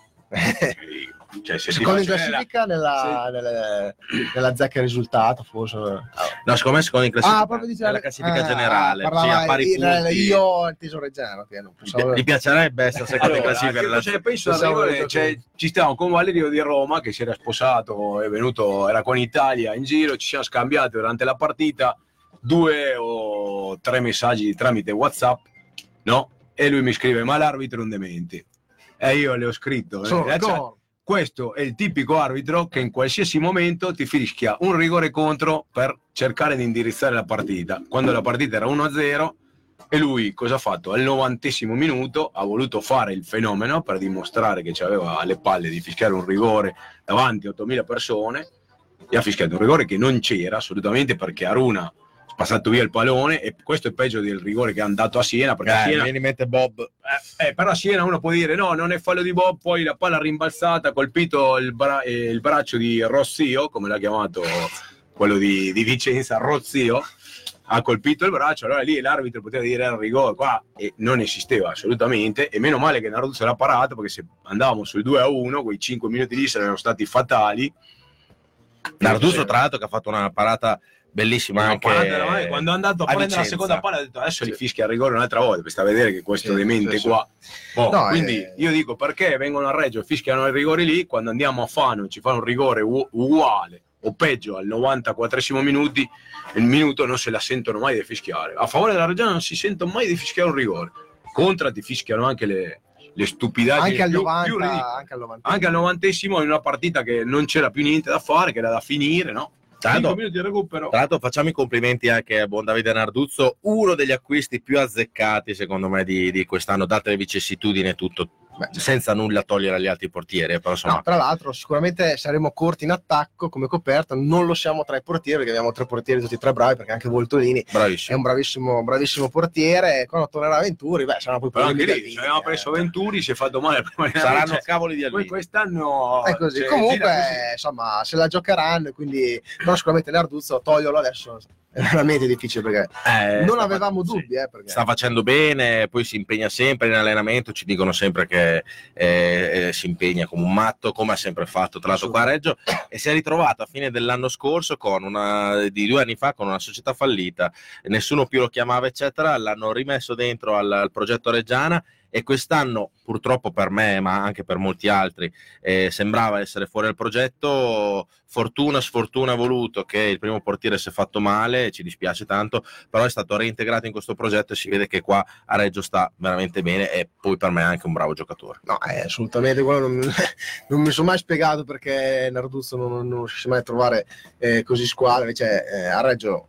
Cioè, se secondo in la- classifica nella, nelle- nella zecca risultato forse No, secondo me secondo in classifica, ah proprio dice nella classifica ah, generale. Sì, a pari il- punti. io ho inteso Reggiano che non pensavo- gli piacerebbe essere secondo in Allora, classifica. che nella- cosa ne penso arrivare? Cioè, ci stiamo con Valerio di Roma che si era sposato, è venuto, era con Italia in giro, ci siamo scambiati durante la partita due o tre messaggi tramite WhatsApp, no? E lui mi scrive: Ma l'arbitro è un demente. E io le ho scritto: sono eh, questo è il tipico arbitro che in qualsiasi momento ti fischia un rigore contro per cercare di indirizzare la partita. Quando la partita era 1-0 e lui cosa ha fatto? Al novantesimo minuto ha voluto fare il fenomeno per dimostrare che aveva alle palle di fischiare un rigore davanti a 8.000 persone e ha fischiato un rigore che non c'era assolutamente perché Aruna passato via il pallone e questo è peggio del rigore che hanno dato a Siena perché a Eh, mi Siena viene in mente Bob. eh, eh, però a Siena uno può dire no, non è fallo di Bob, poi la palla rimbalzata, ha colpito il, bra- eh, il braccio di Rossio, come l'ha chiamato quello di, di Vicenza, Rossio, ha colpito il braccio, allora lì l'arbitro poteva dire era rigore, qua e non esisteva assolutamente, e meno male che Naruto se l'ha parato, perché se andavamo sul 2 a 1, quei 5 minuti lì sarebbero stati fatali. Narduzzo, tra l'altro, che ha fatto una parata bellissima Ma anche quando, era- quando è andato a, a prendere la Vicenza. seconda palla, ha detto adesso li fischia a rigore un'altra volta per sta a vedere che questo Sì, demente sì, sì. qua. Boh, No, quindi eh. io dico perché vengono a Reggio e fischiano i rigori lì, quando andiamo a Fano e ci fanno un rigore u- uguale o peggio al 94 minuti, il minuto non se la sentono mai di fischiare. A favore della Reggiana non si sentono mai di fischiare un rigore. Contra ti fischiano anche le, le stupidaggini anche al più, 90 più anche al 90 Anche al novantesimo in una partita che non c'era più niente da fare, che era da finire, no? Tra 5 l'altro- minuti di recupero. Tra l'altro facciamo i complimenti anche a buon Davide Narduzzo, uno degli acquisti più azzeccati secondo me di, di quest'anno, date le vicissitudini e tutto, Beh, senza nulla togliere agli altri portieri, però insomma... No, tra l'altro sicuramente saremo corti in attacco come coperta, non lo siamo tra i portieri perché abbiamo tre portieri tutti e tre bravi perché anche Voltolini è Bravissimo. un bravissimo, bravissimo portiere quando tornerà Venturi beh saranno poi Però anche problemi lì avevamo lì, preso. Venturi, si è fatto male Saranno cioè, cavoli di poi Alvini. quest'anno è così cioè, comunque così. insomma se la giocheranno quindi però sicuramente Narduzzo toglierlo adesso è veramente difficile perché Eh, non avevamo fa- sì. dubbi eh, perché Sta facendo bene, poi si impegna sempre in allenamento, ci dicono sempre che eh, eh, si impegna come un matto, come ha sempre fatto tra l'altro qua a Reggio, e si è ritrovato a fine dell'anno scorso, con una, di due anni fa, con una società fallita, nessuno più lo chiamava eccetera, l'hanno rimesso dentro al, al progetto Reggiana e quest'anno purtroppo per me ma anche per molti altri eh, sembrava essere fuori dal progetto. Fortuna sfortuna ha voluto che il primo portiere si è fatto male ci dispiace tanto però è stato reintegrato in questo progetto e si vede che qua a Reggio sta veramente bene e poi per me è anche un bravo giocatore. No, eh, assolutamente, quello non, non mi sono mai spiegato perché Narduzzo non, non, riesce mai a trovare eh, così squadre, invece eh, a Reggio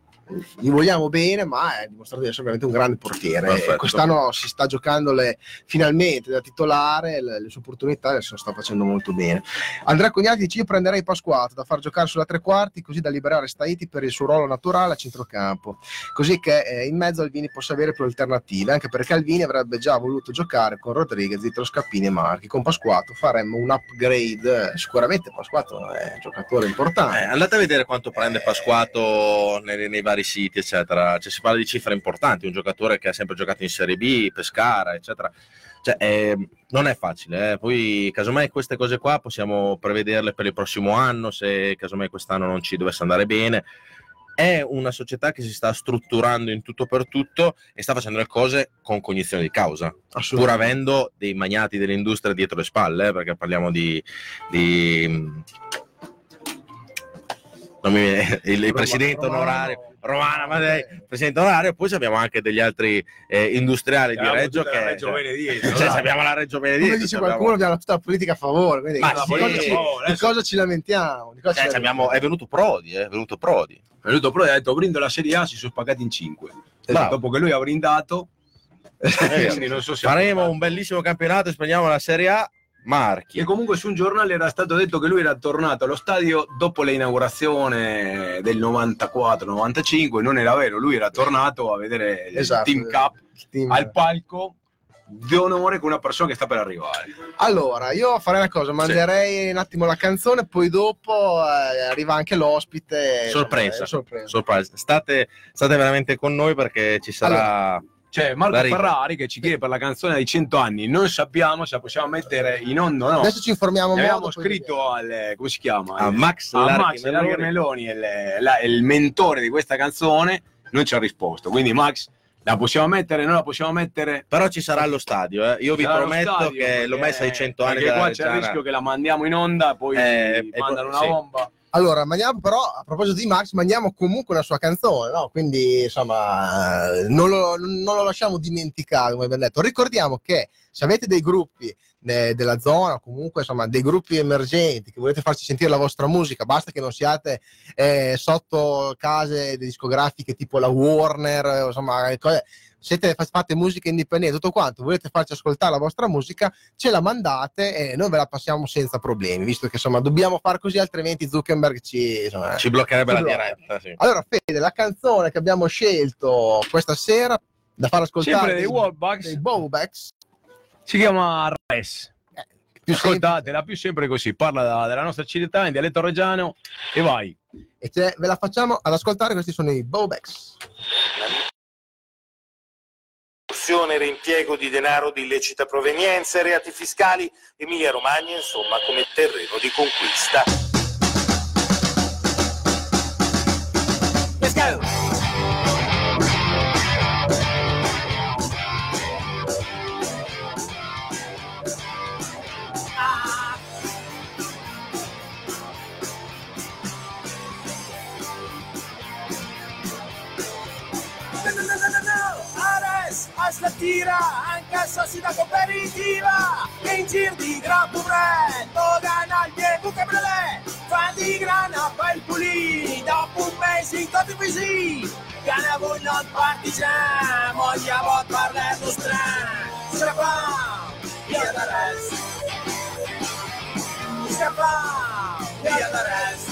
gli vogliamo bene, ma è dimostrato di essere veramente un grande portiere. Perfetto. E quest'anno si sta giocandole finalmente da titolare, le, le sue opportunità se lo sta facendo molto bene. Andrea Cognati dice: Io prenderei Pasquato da far giocare sulla tre quarti, così da liberare Staiti per il suo ruolo naturale a centrocampo, così che eh, in mezzo Alvini possa avere più alternative, anche perché Alvini avrebbe già voluto giocare con Rodriguez, Zitro Scappini e Marchi. Con Pasquato faremmo un upgrade. Sicuramente Pasquato è un giocatore Eh, importante. andate a vedere quanto prende Pasquato nei, nei vari siti, eccetera. Cioè, si parla di cifre importanti. Un giocatore che ha sempre giocato in Serie B, Pescara, eccetera. Cioè, eh, non è facile. eh. Poi, casomai, queste cose qua possiamo prevederle per il prossimo anno. Se casomai quest'anno non ci dovesse andare bene. È una società che si sta strutturando in tutto per tutto e sta facendo le cose con cognizione di causa, pur avendo dei magnati dell'industria dietro le spalle, eh, perché parliamo di, di- mi il, il presidente onorario Romana, ma lei, presidente onorario, poi abbiamo anche degli altri eh, industriali di Abbiamo Reggio tutta la che Reggio bene dietro, cioè, dai. abbiamo la Reggio bene Come dice abbiamo- qualcuno, abbiamo tutta la politica a favore. Quindi Ma di sì, cosa ci- oh, di cosa ci lamentiamo? Di cosa cioè, ci abbiamo- è venuto Prodi, eh, è venuto Prodi. È venuto Prodi ha detto brindo la Serie A, si sono spagati in 5. Bravo. Dopo che lui ha brindato, Eh, non so se Faremo un bellissimo campionato e spegniamo la Serie A Marchi. E comunque su un giornale era stato detto che lui era tornato allo stadio dopo l'inaugurazione del 94-95, non era vero, lui era tornato a vedere il Esatto. Team Cup Il team- al palco di onore con una persona che sta per arrivare. Allora, io farei una cosa, manderei un attimo la canzone, poi dopo eh, arriva anche l'ospite. Sorpresa. insomma, è sorpresa. Sorpresa. State, state veramente con noi perché ci sarà. Cioè, Marco La riga. Ferrari che ci chiede per la canzone dei 100 anni, non sappiamo se la possiamo mettere in onda o no. Adesso ci informiamo abbiamo scritto al, come si chiama? a Max a Max Meloni. Il, la- il mentore di questa canzone, non ci ha risposto. Quindi, Max, la possiamo mettere? Non la possiamo mettere? Però ci sarà allo stadio. eh. Io vi Sarà allo prometto stadio, che l'ho messa ai 100 anni Perché qua c'è il rischio che la mandiamo in onda, poi Eh, mandano poi- una sì. Allora, mandiamo però, a proposito di Max, mandiamo comunque una sua canzone, no? Quindi, insomma, non lo, non lo lasciamo dimenticare, come abbiamo detto. Ricordiamo che se avete dei gruppi eh, della zona, comunque, insomma, dei gruppi emergenti che volete farci sentire la vostra musica, basta che non siate eh, sotto case discografiche tipo la Warner, eh, insomma, cose- siete, fa- fate musica indipendente, tutto quanto, volete farci ascoltare la vostra musica, ce la mandate e noi ve la passiamo senza problemi, visto che insomma dobbiamo fare così, altrimenti Zuckerberg ci... insomma, Ci bloccherebbe Ci la blocca. diretta. Sì. Allora, Fede, la canzone che abbiamo scelto questa sera da far ascoltare Sempre dei Wallbacks, dei Bowbacks, si chiama Res. più Ascoltatela più sempre così, parla da- della nostra città in dialetto reggiano e vai. e ce- ve la facciamo ad ascoltare, questi sono i Bowbacks. Corruzione, reimpiego di denaro di illecita provenienza reati fiscali, Emilia Romagna insomma come terreno di conquista. Voi non partigian, moglia vot parler lo stran, scappa, via da res, scappa, via da res,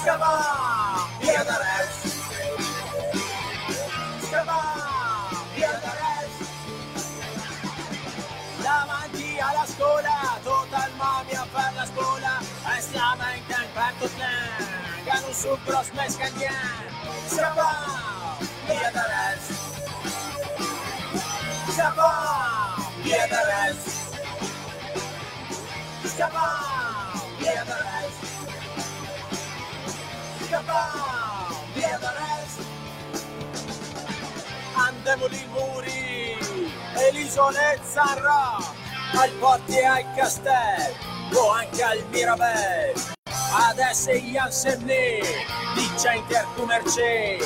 scappa, via da res. Davanti alla scuola, tutta il mamia per la scuola, e stiamo in non su cross Sapa, via da res, Sapa, via da res, Sapa, via da res, andiamo di muri e l'isolezza Zarra al porti e al castello o anche al Mirabel adesso gli ansemni di center commerce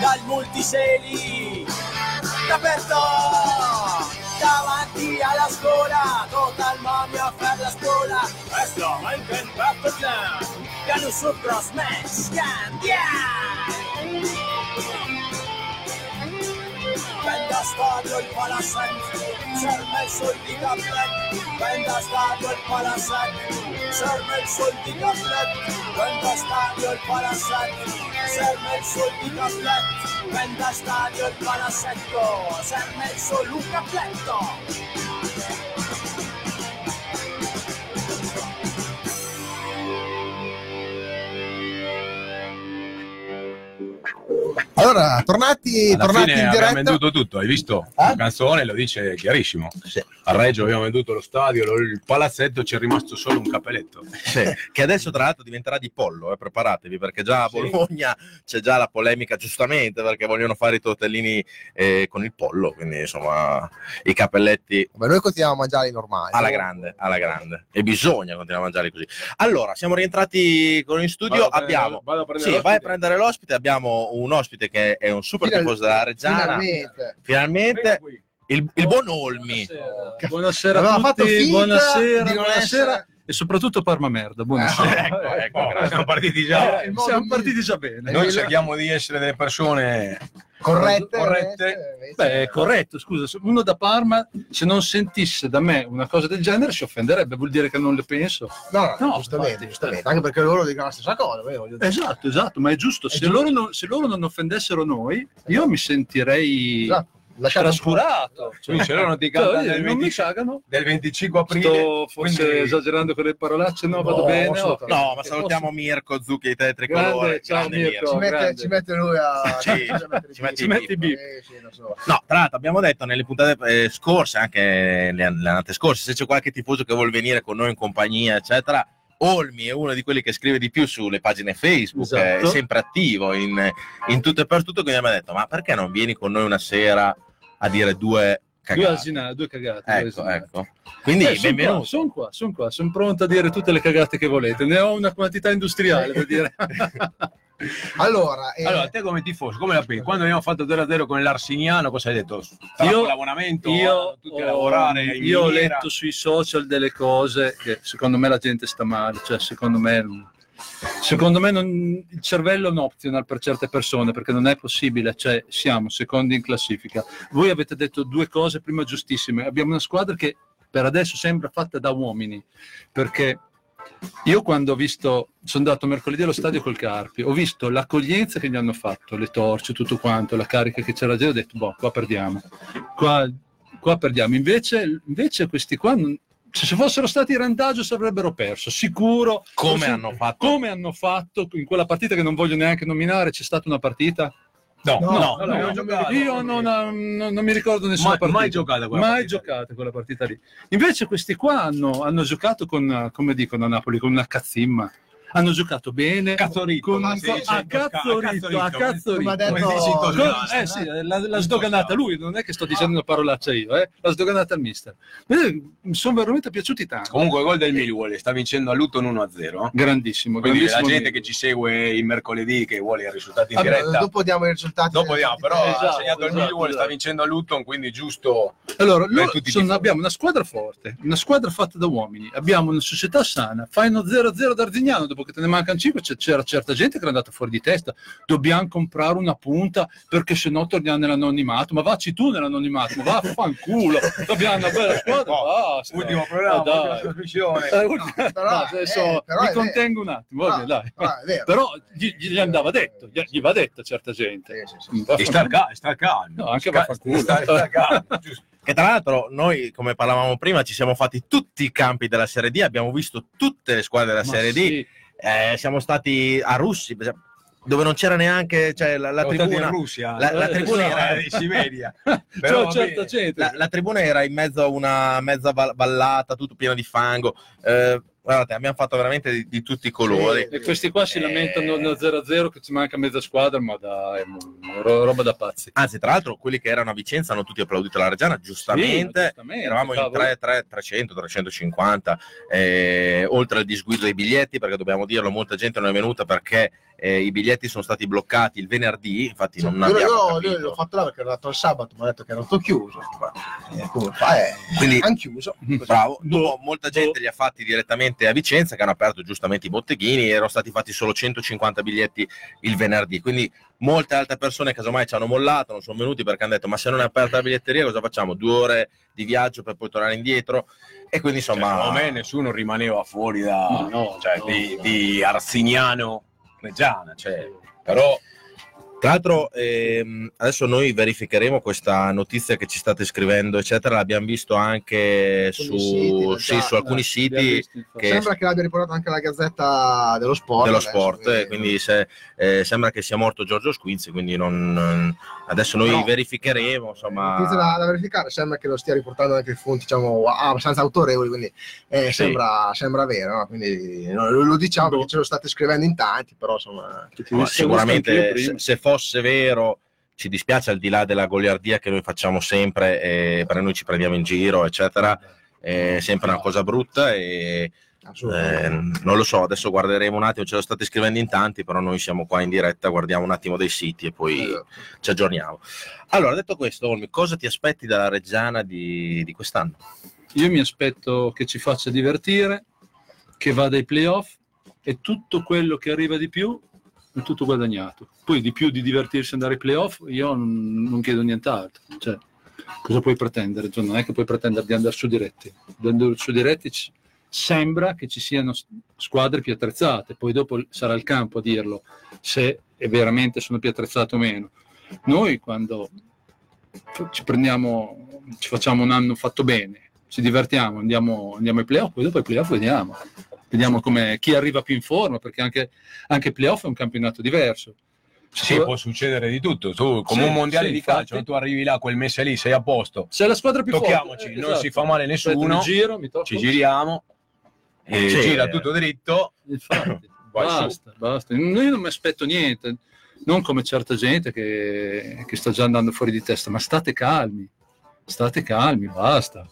dal multiseli. D'aperto. Davanti alla scuola. Total mamma per la scuola. E stiamo in perfetto clan che non su cross match scandiamo Venda stadio il palazzetto, serve il sol di cappello. Venda stadio il palazzetto, serve il sol di cappello. Venda stadio il palazzetto, serve il sol di cappello. Venda Allora, tornati, Alla tornati fine in abbiamo diretta. venduto tutto, hai visto? Eh? La canzone lo dice chiarissimo. Sì. A Reggio abbiamo venduto lo stadio, lo- il palazzetto, c'è rimasto solo un cappelletto. Sì, che adesso tra l'altro diventerà di pollo, eh, preparatevi perché già a Sì. Bologna c'è già la polemica giustamente perché vogliono fare i tortellini eh, con il pollo, quindi insomma i cappelletti Beh, noi continuiamo a mangiare normali. alla grande, alla grande e bisogna continuare a mangiarli così. Allora, siamo rientrati con in studio, Vado a prendere- abbiamo vado a prendere Sì, vai a l'ospite. prendere l'ospite, abbiamo un ospite che è un super Final- tifoso della Reggiana, Finalmente. finalmente il, il buon Olmi. Buonasera, buonasera Aveva a fatto tutti, finta buonasera, buonasera essere- e soprattutto Parma merda, buonasera. Ecco, ecco, Oh, grazie. siamo partiti già. Eh, Siamo partiti già bene. Noi cerchiamo di essere delle persone Corrette? Corrette. invece- Beh, corretto, scusa, se uno da Parma se non sentisse da me una cosa del genere si offenderebbe, vuol dire che non le penso. No, no, No, giustamente, giustamente, anche perché loro dicono la stessa cosa. Esatto, esatto, ma è giusto. È Se, giusto. Loro, non, se loro non offendessero noi, io mi sentirei Esatto. Trascurato. Cioè, cantano voglio dire, del, non mi 20 cagano. del 25 aprile, Sto forse quindi- esagerando con le parolacce, no, vado No, bene. assolutamente. oh. No, ma salutiamo Mirko Zucchi di Te Grande, Tricolore. ciao, Mirko. Ci mette, ci mette lui a... Sì, ci mette ci i bip. Sì, sì, so. No, tra l'altro abbiamo detto nelle puntate eh, scorse, anche le, le annate scorse, se c'è qualche tifoso che vuole venire con noi in compagnia, eccetera, Olmi è uno di quelli che scrive di più sulle pagine Facebook, Esatto. è sempre attivo in, in tutto e per tutto, quindi abbiamo detto, ma perché non vieni con noi una sera a dire due Due cagate? asinati, due cagate. due Ecco, ecco. Quindi Eh, sono qua, benvenuto. sono qua, sono qua, sono pronto a dire tutte le cagate che volete. Ne ho una quantità industriale, vuol dire. Allora, eh, Allora, te come tifoso, come la pensi? Quando abbiamo fatto 0-0 con l'Arsiniano, cosa hai detto? Io- Io, l'abbonamento, io, tutti a ho, lavorare io ho letto sui social delle cose che secondo me la gente sta male, cioè secondo me, secondo me non- il cervello è un optional per certe persone perché non è possibile, cioè siamo secondi in classifica. Voi avete detto due cose prima giustissime, abbiamo una squadra che per adesso sembra fatta da uomini perché io quando ho visto, sono andato mercoledì allo stadio col Carpi, ho visto l'accoglienza che gli hanno fatto, le torce, tutto quanto, la carica che c'era già, ho detto, boh, qua perdiamo, qua, qua perdiamo. Invece, invece questi qua, non- se ci fossero stati in randaggio si avrebbero perso, sicuro. Come Forse- hanno fatto? Come hanno fatto in quella partita che non voglio neanche nominare, c'è stata una partita? No, No, no, no, no. Io non, non- non mi ricordo nessuna Mai- partita. mai giocata quella Mai partita. giocata quella partita lì. Invece questi qua hanno, hanno giocato con, come dicono a Napoli, con una cazzimma. Hanno giocato bene. Cazzorito, con un si co- dice a cazzorito, a cazzorito, ha detto- Come si dice in Co- toscano? eh sì, l'ha, l'ha sdoganata lui, non è che sto dicendo una parolaccia io, eh? l'ha sdoganata il mister. Mi sono veramente piaciuti tanto. Comunque gol del Millwall, sta vincendo a Luton 1-0. Grandissimo, Quindi la grandissimo gente amico. che ci segue il mercoledì, che vuole i risultati in diretta, dopo diamo i risultati. dopo diamo, però Esatto, ha segnato il esatto, Millwall, sta esatto. vincendo a Luton, quindi giusto... Allora, sono- tifosi. abbiamo una squadra forte, una squadra fatta da uomini, abbiamo una società sana, fai uno 0-0 d'Arzignano, dopo che te ne mancano 5 c'era certa gente che era andata fuori di testa, dobbiamo comprare una punta perché se no torniamo nell'anonimato, ma vacci tu nell'anonimato, ma vaffanculo, abbiamo una bella squadra, Oh, basta. Ultimo programma, Ah, dai. ultima trasmissione. Eh, ultimo- però, no, adesso eh, però mi contengo un attimo, va bene, dai. Però è vero. Però gli, gli andava detto, gli, gli va detto a certa gente. Sì, sì, sì. E sta, sta calmo. No, anche vaffanculo. sta- sta calmo, giusto. Che tra l'altro noi, come parlavamo prima, ci siamo fatti tutti i campi della Serie D, abbiamo visto tutte le squadre della Ma Serie D, sì. Eh, siamo stati a Russi, dove non c'era neanche cioè, la, la tribuna. in Russia, la- la Eh, tribuna esatto, era- in Siberia. Però certa bene. gente. La, la tribuna era in mezzo a una mezza val- vallata, tutto pieno di fango. Eh, guardate, abbiamo fatto veramente di, di tutti i colori. E questi qua si Eh. lamentano nel 0-0 che ci manca mezza squadra, ma dai, roba da pazzi. Anzi, tra l'altro, quelli che erano a Vicenza hanno tutti applaudito la Reggiana, giustamente. Sì, giustamente, Eravamo in cavolo. 3, 3, 300, 350, eh, oltre al disguido dei biglietti, perché dobbiamo dirlo, molta gente non è venuta perché eh, i biglietti sono stati bloccati il venerdì, infatti non io, abbiamo io- io l'ho fatto là perché ero andato il sabato, mi ha detto che era tutto chiuso. Ma, eh, come fa? Eh, Quindi- hanno chiuso. Bravo, dopo molta boh. gente li ha fatti direttamente a Vicenza, che hanno aperto giustamente i botteghini, erano stati fatti solo 150 biglietti il venerdì, quindi molte altre persone casomai ci hanno mollato, non sono venuti perché hanno detto ma se non è aperta la biglietteria cosa facciamo? Due ore di viaggio per poi tornare indietro e quindi Cioè, insomma... secondo me nessuno rimaneva fuori da, no, cioè, no, di, no. di Arsignano Reggiana, cioè, però Tra l'altro, ehm, adesso noi verificheremo questa notizia che ci state scrivendo, eccetera. L'abbiamo visto anche su, Alcuni siti, sì, già, su alcuni Eh, siti che- Sembra che l'abbia riportato anche la Gazzetta dello Sport. dello adesso, sport, eh, quindi se- eh, sembra che sia morto Giorgio Squinzi, quindi non, non- adesso noi No. verificheremo, insomma... Notizia da, da verificare, sembra che lo stia riportando anche fonti diciamo, abbastanza autorevoli, quindi eh, Sì. sembra, sembra vero. no? Quindi, no, lo, diciamo Boh. perché ce lo state scrivendo in tanti, però insomma... Ma sicuramente se, se fosse vero ci dispiace al di là della goliardia che noi facciamo sempre eh, per noi ci prendiamo in giro eccetera è sempre una cosa brutta e eh, non lo so adesso guarderemo un attimo ce lo state scrivendo in tanti però noi siamo qua in diretta guardiamo un attimo dei siti e poi Esatto. ci aggiorniamo allora detto questo Olmi cosa ti aspetti dalla Reggiana di, di quest'anno? Io mi aspetto che ci faccia divertire, che vada ai playoff e tutto quello che arriva di più è tutto guadagnato. Poi di più di divertirsi andare ai playoff, io non, non chiedo nient'altro. Cioè, cosa puoi pretendere? Cioè, non è che puoi pretendere di andare su diretti. Andando su diretti ci- sembra che ci siano squadre più attrezzate, poi dopo sarà il campo a dirlo se è veramente sono più attrezzate o meno. Noi quando ci prendiamo, ci facciamo un anno fatto bene, ci divertiamo, andiamo, andiamo ai playoff, poi dopo ai playoff vediamo. Vediamo come, chi arriva più in forma, perché anche, anche playoff è un campionato diverso. Sì, può succedere di tutto. Tu, come Sì, un mondiale sì, di infatti. calcio, tu arrivi là quel mese lì, sei a posto. Se la squadra più Tocchiamoci, forte, non esatto. si fa male nessuno, mi giro, mi tocco. ci giriamo, e Sì. gira tutto dritto. Infatti, Vai su. basta, basta. Io non mi aspetto niente, non come certa gente che, che sta già andando fuori di testa, ma state calmi, state calmi, basta.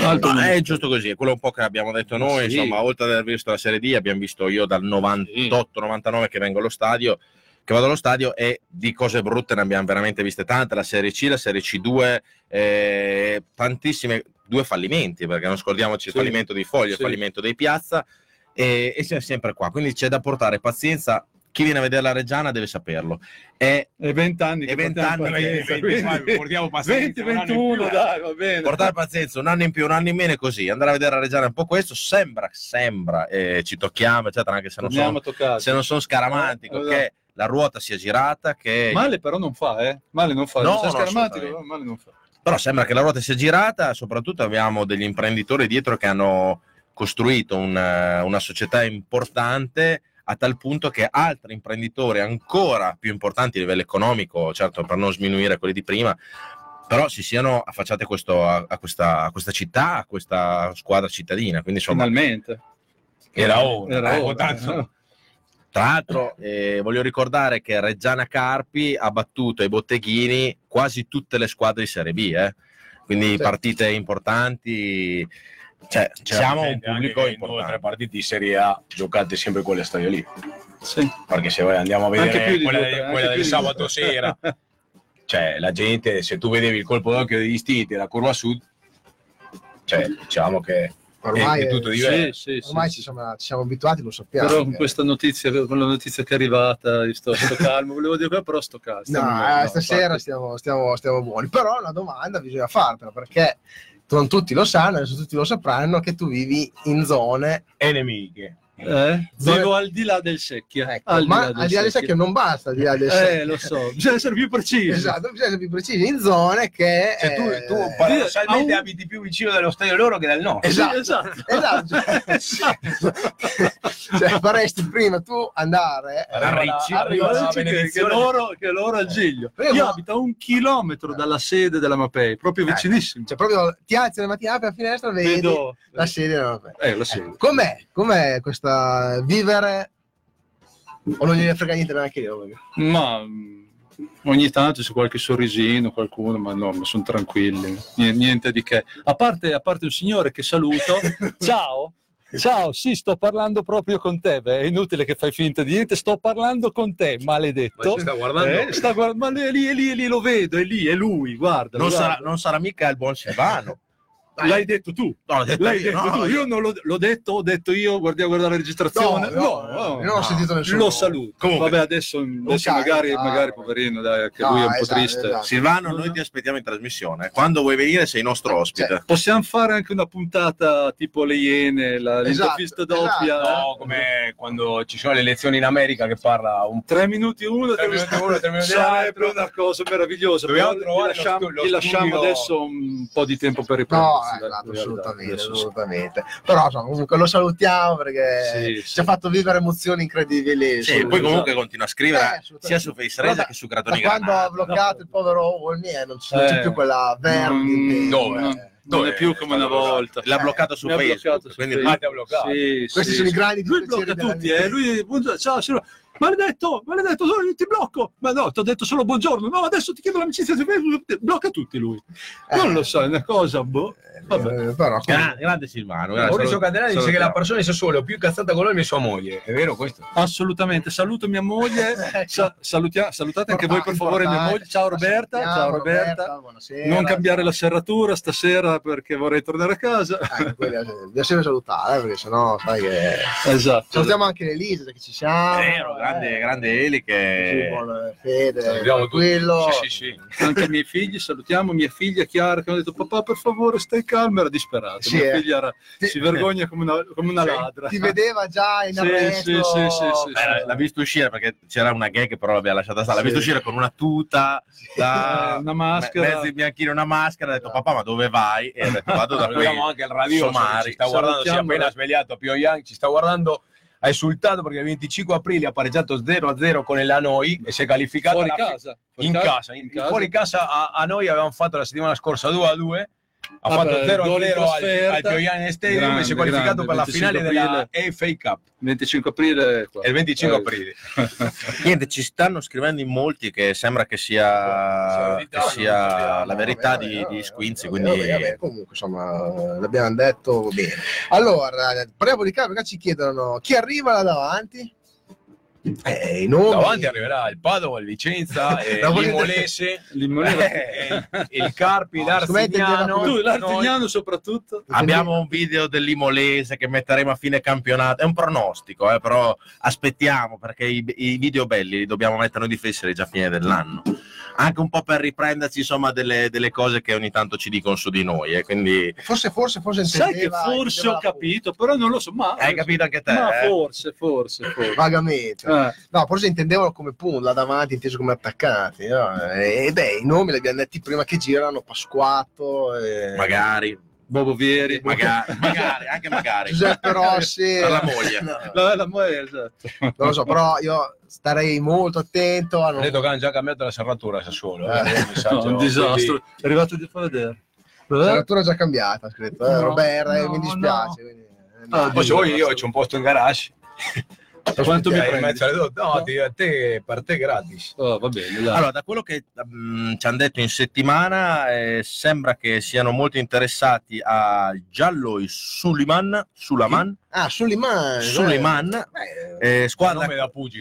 Altro è giusto così, è quello un po' che abbiamo detto noi, Sì. insomma, oltre ad aver visto la Serie D, abbiamo visto io dal 98-99 che vengo allo stadio, che vado allo stadio e di cose brutte ne abbiamo veramente viste tante, la Serie C, la Serie C2, eh, tantissime, due fallimenti, perché non scordiamoci il Sì. fallimento di Foglia, il Sì. fallimento dei Piazza, e, e siamo sempre qua, quindi c'è da portare pazienza, chi viene a vedere la Reggiana deve saperlo. È È 20 anni che È 20 portiamo anni che- pazienza, 20, quindi- portiamo pazienza, 20, un anno in 21, più. dai, va bene. portare pazienza un anno in più, un anno in meno è così. Andare a vedere la Reggiana è un po' questo. Sembra, sembra, eh, ci tocchiamo, eccetera, anche se non sono, se non sono scaramantico, Eh, che la ruota sia girata, che... Male però non fa, eh? Male non fa. No, non no, scaramantico, assolutamente. male non fa. però sembra che la ruota sia girata. Soprattutto abbiamo degli imprenditori dietro che hanno costruito una, una società importante a tal punto che altri imprenditori ancora più importanti a livello economico, certo per non sminuire quelli di prima, però si siano affacciati a, questo- a- a questa, a questa città, a questa squadra cittadina. Quindi insomma, Finalmente. Era ora. Era eh, ora. tanto- Tra l'altro, eh, voglio ricordare che Reggiana Carpi ha battuto ai botteghini quasi tutte le squadre di Serie B, eh. quindi Sì. partite importanti. Cioè, siamo un Certamente, pubblico in due o tre importante. partite di Serie A giocate sempre quelle stadio lì. Sì. Perché se andiamo a vedere quella, due quella anche del sabato due. sera, cioè la gente, se tu vedevi il colpo d'occhio degli stiti e la curva sud, cioè diciamo che Ormai, è, tutto diverso. Sì, sì, ormai sì, ci, sì. siamo, ci siamo abituati, lo sappiamo. Però con questa notizia, con la notizia che è arrivata, io sto, sto calmo, volevo dire però sto calmo. No, stiamo- eh, stasera infatti. stiamo, stiamo, stiamo buoni. Però una domanda bisogna fartela perché non tutti lo sanno, adesso tutti lo sapranno che tu vivi in zone. E nemiche. Eh? Dove- Vivo al di là del secchio. Ecco, ma al di là del secchio non basta, al di là del Eh, secchio. lo so, bisogna essere più precisi. Esatto, bisogna essere più precisi in zone che. Cioè, tu, eh, tu paradossalmente un- abiti più vicino dello stadio loro che dal nostro. Esatto, esatto. esatto. cioè, faresti prima tu andare eh, A Ricci, Arriva che, che loro, che loro al Giglio. Prima- Io abito a un chilometro dalla sede della Mapei, proprio Eh, vicinissimo. cioè proprio ti alzi la mattina apri la finestra e vedi Vedo la sede della Mapei. Eh, la sede. Com'è? Com'è questa vivere? O non gliene frega niente neanche io? Ma mm, ogni tanto c'è qualche sorrisino, qualcuno, ma no, ma sono tranquilli, niente, niente di che. A parte, a parte un signore che saluto, ciao. Ciao, sì, sto parlando proprio con te. Beh, è inutile che fai finta di niente, sto parlando con te, maledetto. sta guardando? Eh, sta guard- ma lì, è lì, è lì, è lì, lo vedo, è lì, è lui, guarda. Non sarà, non sarà mica il buon Silvano. L'hai detto tu. No, l'ho detto L'hai io, detto no, tu. Io non l'ho, l'ho detto, ho detto io, guardiamo guardare la registrazione. No, no, non ho sentito nessuno. Lo saluto. Comunque. Vabbè, adesso, adesso carica, magari, ah, magari no. poverino, dai, anche No, lui è un po' esatto, triste. esatto. Silvano, noi ti aspettiamo in trasmissione. Quando vuoi venire sei nostro ospite. Possiamo fare anche una puntata tipo le Iene, la, Esatto, l'intervista doppia. No, come quando ci sono le elezioni in America che parla un Tre minuti uno, Tre minuti uno, tre minuti sarebbe l'altro. una cosa meravigliosa. Dobbiamo però trovare lasciamo, adesso un po' di tempo per No, riprendersi. dai, esatto, assolutamente, assolutamente. Però insomma, comunque lo salutiamo perché Sì, ci sì. ha fatto vivere emozioni incredibili. Sì, poi comunque continua a scrivere Eh, sia su Face che su Gratoni quando ha bloccato il povero Olmi eh, non, c'è Eh, più quella verdi non- dove? non- eh. non Dove è più come una volta. L'ha bloccato su Facebook. bloccato su quindi Facebook. Ah, bloccato. Sì, Questi sì, sono i grandi Lui dispiaceri blocca tutti, eh. Lui, ciao, signora. Maledetto, maledetto, ti blocco. Ma no, ti ho detto solo buongiorno. No, adesso ti chiedo l'amicizia Facebook. Blocca tutti lui. Non Eh. lo so, è una cosa, boh. Vabbè. Eh, però Gra- grande Silvano. grazie. Maurizio Candelani dice che la persona di Sassuolo è più incazzata con lui è sua moglie. È vero questo? Assolutamente, saluto mia moglie, Ecco. sa- salutia- salutate anche voi per favore mia moglie, ciao Roberta, ciao Roberta, buonasera. non cambiare la serratura stasera perché vorrei tornare a casa. Eh, eh, Bisogna sempre salutare eh, perché sennò sai che. Esatto. Salutiamo anche l'Elisa che ci siamo. Vero, grande grande, grande Eli Sì, che... Fede, Salutiamo tutti. tranquillo. Sì, sì, sì. Anche i miei figli, salutiamo mia figlia Chiara che hanno detto papà per favore stai calmo, era disperato. Sì, mia eh. figlia era- Ti- si vergogna come una, come una Sì, ladra. Ti vedeva già in Sì, arresto. sì, sì, sì, sì, Beh, l'ha- l'ha visto uscire perché c'era una gag però l'abbiamo lasciata stare l'ha visto Sì. uscire con una tuta da Eh, una maschera. me- mezzi bianchini una maschera ha detto papà ma dove vai e ha detto vado da qui Salutiamo anche il radio Somari. ci sta guardando, si è appena svegliato Pio Yang, ci sta guardando, ha esultato perché il 25 aprile ha pareggiato 0-0 con il Hanoi e si è qualificato fuori casa. Fuori in casa, casa, in, fuori casa a, a noi avevamo fatto la settimana scorsa 2-2 ha fatto beh, 0 gol in 0 al, al Pioian Stadium e Grande, si è qualificato grande, per la 25 finale della FA Cup 25 aprile. qua. è il 25 Eh, aprile niente ci stanno scrivendo in molti che sembra che sia, che sia la verità di, di Squinzi quindi Vabbè, comunque, insomma, l'abbiamo detto bene. Allora, parliamo di calcio, perché ci chiedono chi arriva là davanti? Eh, i nomi. davanti arriverà il Padova, il Vicenza eh, l'Imolese. Limonera- eh, il Carpi, No, secondo me l'Arzignano tu, noi- l'artigiano soprattutto. abbiamo un video dell'Imolese che metteremo a fine campionato. È un pronostico eh, però aspettiamo perché i, i video belli li dobbiamo mettere noi difensori già a fine dell'anno anche un po' per riprenderci insomma delle, delle cose che ogni tanto ci dicono su di noi eh, quindi Forse, forse, forse Sai che forse ho capito, però non lo so. Ma, hai capito anche te Ma eh? forse, forse, forse. Vagamente. Eh, No, forse intendevano come punto, là davanti inteso come attaccanti. no? E beh, i nomi li abbiamo detti prima che girano, Pasquato, e- magari Bobo Vieri. magari, magari anche magari Giuseppe Rossi. La moglie. No, La, la moglie, esatto. non lo so, però io starei molto attento a non... credo che hanno già cambiato la serratura a Sassuolo Eh. eh, un No, disastro. quindi- È arrivato di far vedere. La serratura è già cambiata, scritto. Eh, No, Roberta, eh, no, mi dispiace. quindi, eh, Ah, poi se vuoi io c'ho un posto in garage Quanto mi in prendi? no, ti- a te, per te gratis Oh, va bene, dai. Allora, da quello che mm, ci hanno detto in settimana, eh, sembra che siano molto interessati a Giallo e Suliman, Sulaman, Ah, Suliman. Suliman, Eh, eh, squadra,